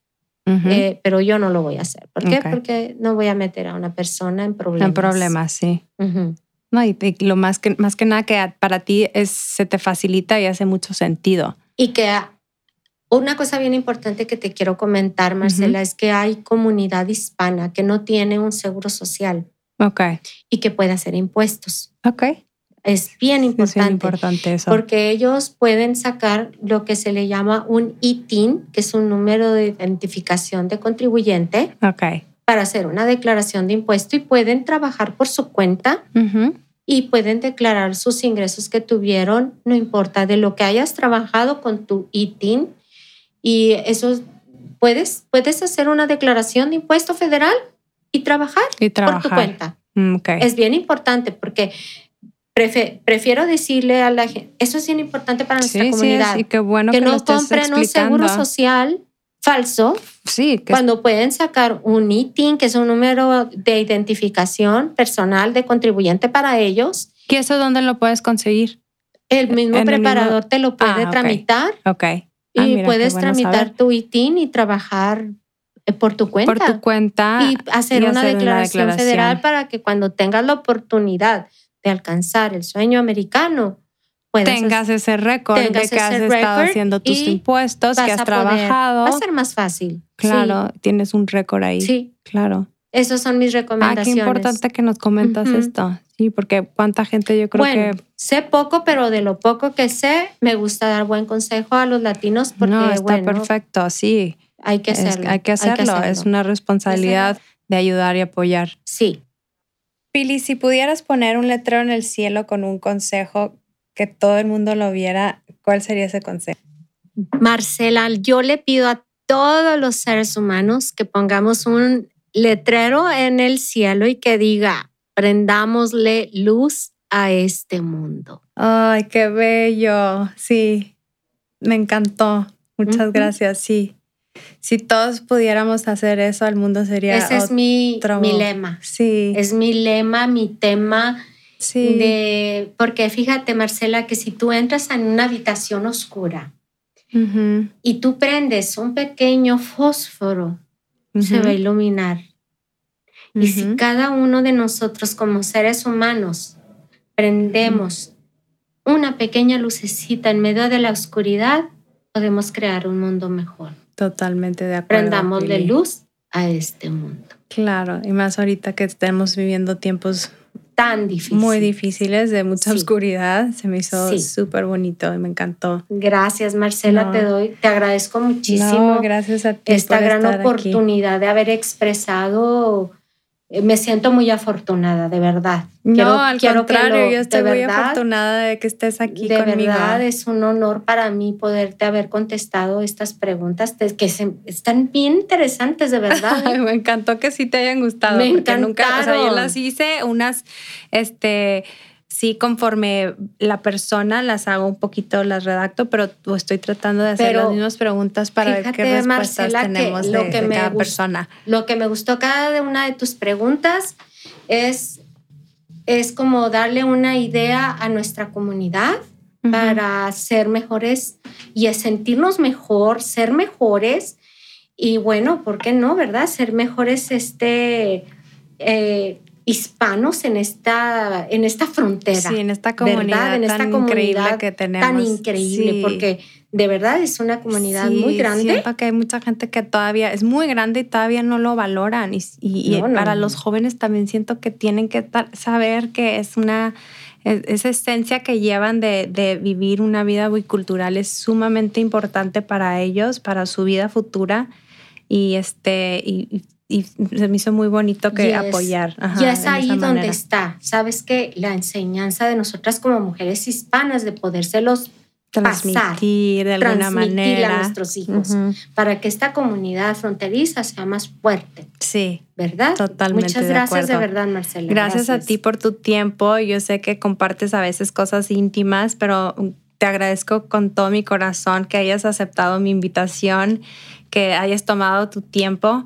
eh, pero yo no lo voy a hacer. ¿Por qué? Porque no voy a meter a una persona en problemas. En problemas, sí. No, y, lo más que, más que nada que para ti es, se te facilita y hace mucho sentido. Y que una cosa bien importante que te quiero comentar, Marcela, es que hay comunidad hispana que no tiene un seguro social. Ok. Y que puede hacer impuestos. Ok. Es bien importante. Es importante eso. Porque ellos pueden sacar lo que se le llama un ITIN, que es un número de identificación de contribuyente. Para hacer una declaración de impuesto y pueden trabajar por su cuenta y pueden declarar sus ingresos que tuvieron, no importa de lo que hayas trabajado con tu ITIN. Y eso puedes, puedes hacer una declaración de impuesto federal y trabajar, por tu cuenta. Mm, es bien importante porque prefiero decirle a la gente, eso es bien importante para nuestra comunidad, sí, qué bueno que, no compren un seguro social falso sí, cuando pueden sacar un ITIN, que es un número de identificación personal de contribuyente para ellos. ¿Y eso dónde lo puedes conseguir? El mismo preparador te lo puede ah, tramitar. Ok. Ah, y puedes tramitar tu ITIN y trabajar eh, por tu cuenta. Por tu cuenta. Y hacer, una, declaración federal para que cuando tengas la oportunidad de alcanzar el sueño americano, tengas ese récord de que has estado haciendo tus impuestos, que has trabajado. va a ser más fácil. Claro, tienes un récord ahí. Sí. Claro. Esas son mis recomendaciones. Ah, qué importante que nos comentas esto. Sí, porque cuánta gente yo creo bueno, que... sé poco, pero de lo poco que sé, me gusta dar buen consejo a los latinos porque, no, está perfecto, sí. Hay que hacerlo. hay, que hacerlo. Es una responsabilidad de ayudar y apoyar. Sí. Pili, si pudieras poner un letrero en el cielo con un consejo que todo el mundo lo viera, ¿cuál sería ese consejo? Marcela, yo le pido a todos los seres humanos que pongamos un letrero en el cielo y que diga, prendámosle luz a este mundo. Ay, qué bello. Sí, me encantó. Muchas gracias. Sí. Si todos pudiéramos hacer eso, el mundo sería Ese es mi, mi lema. Sí. Es mi lema, mi tema. Sí. De, porque fíjate, Marcela, que si tú entras en una habitación oscura y tú prendes un pequeño fósforo, se va a iluminar. Y si cada uno de nosotros como seres humanos prendemos una pequeña lucecita en medio de la oscuridad, podemos crear un mundo mejor. Totalmente de acuerdo. Prendamosle luz a este mundo. Claro, y más ahorita que estemos viviendo tiempos tan difíciles. Muy difíciles, de mucha oscuridad. Se me hizo súper bonito y me encantó. Gracias, Marcela, te doy, te agradezco muchísimo. gracias a ti. Esta gran oportunidad de haber expresado me siento muy afortunada, de verdad. no, al contrario, yo estoy muy afortunada de que estés aquí de conmigo. De verdad, es un honor para mí poderte haber contestado estas preguntas que están bien interesantes, de verdad. ¿eh? me encantó que sí te hayan gustado. Me encantaron. Nunca, o sea, yo las hice unas, este sí, conforme la persona las hago un poquito, las redacto, pero estoy tratando de hacer las mismas preguntas para ver qué respuestas tenemos lo de, que me cada persona. Lo que me gustó cada una de tus preguntas es, es como darle una idea a nuestra comunidad para ser mejores y sentirnos mejor, ser mejores y bueno, ¿por qué no, verdad? Ser mejores este, eh, hispanos en esta, en esta frontera. Sí, en esta comunidad, En esta comunidad que tenemos. Tan increíble, porque de verdad es una comunidad muy grande. Siento que hay mucha gente que todavía es muy grande y todavía no lo valoran. Y, para los jóvenes también siento que tienen que saber que es una esa esencia que llevan de, vivir una vida bicultural es sumamente importante para ellos, para su vida futura. Y este, y, se me hizo muy bonito que apoyar. y es ahí donde está. Sabes que la enseñanza de nosotras como mujeres hispanas de podérselos transmitir de alguna manera a nuestros hijos para que esta comunidad fronteriza sea más fuerte. Sí. ¿Verdad? Totalmente. Muchas gracias de, verdad, Marcela. Gracias, a ti por tu tiempo. Yo sé que compartes a veces cosas íntimas, pero te agradezco con todo mi corazón que hayas aceptado mi invitación, que hayas tomado tu tiempo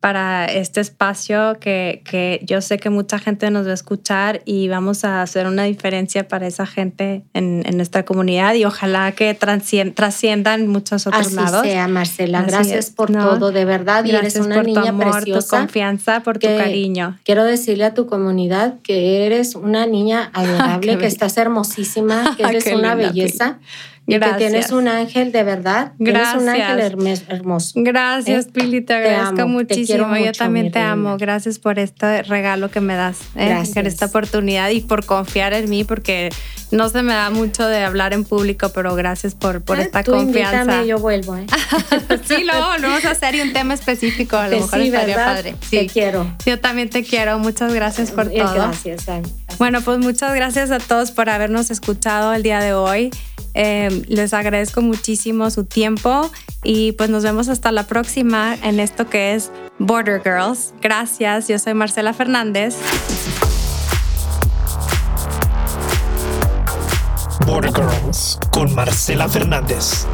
para este espacio que, que, yo sé que mucha gente nos va a escuchar y vamos a hacer una diferencia para esa gente en, en nuestra comunidad y ojalá que trasciendan muchos otros Así lados. sea, Marcela. gracias por todo, de verdad. Gracias eres una por niña tu amor, preciosa. tu confianza, por tu cariño. Quiero decirle a tu comunidad que eres una niña adorable, que estás hermosísima, que eres una belleza. Y que tienes un ángel de verdad. Gracias. Tienes un ángel hermoso. Gracias, ¿eh? Pili. Te agradezco muchísimo. Yo también te amo. Gracias por este regalo que me das. ¿eh? Por esta oportunidad y por confiar en mí, porque no se me da mucho de hablar en público, pero gracias por, por esta tú confianza. Invítame, yo vuelvo. ¿eh? sí, luego lo vamos a hacer y un tema específico. A lo mejor estaría padre. Sí. Te quiero. Yo también te quiero. Muchas gracias por todo. Gracias, Bueno, pues muchas gracias a todos por habernos escuchado el día de hoy. Eh, les agradezco muchísimo su tiempo y pues nos vemos hasta la próxima en esto que es Border Girls. Gracias, yo soy Marcela Fernández. Border Girls con Marcela Fernández.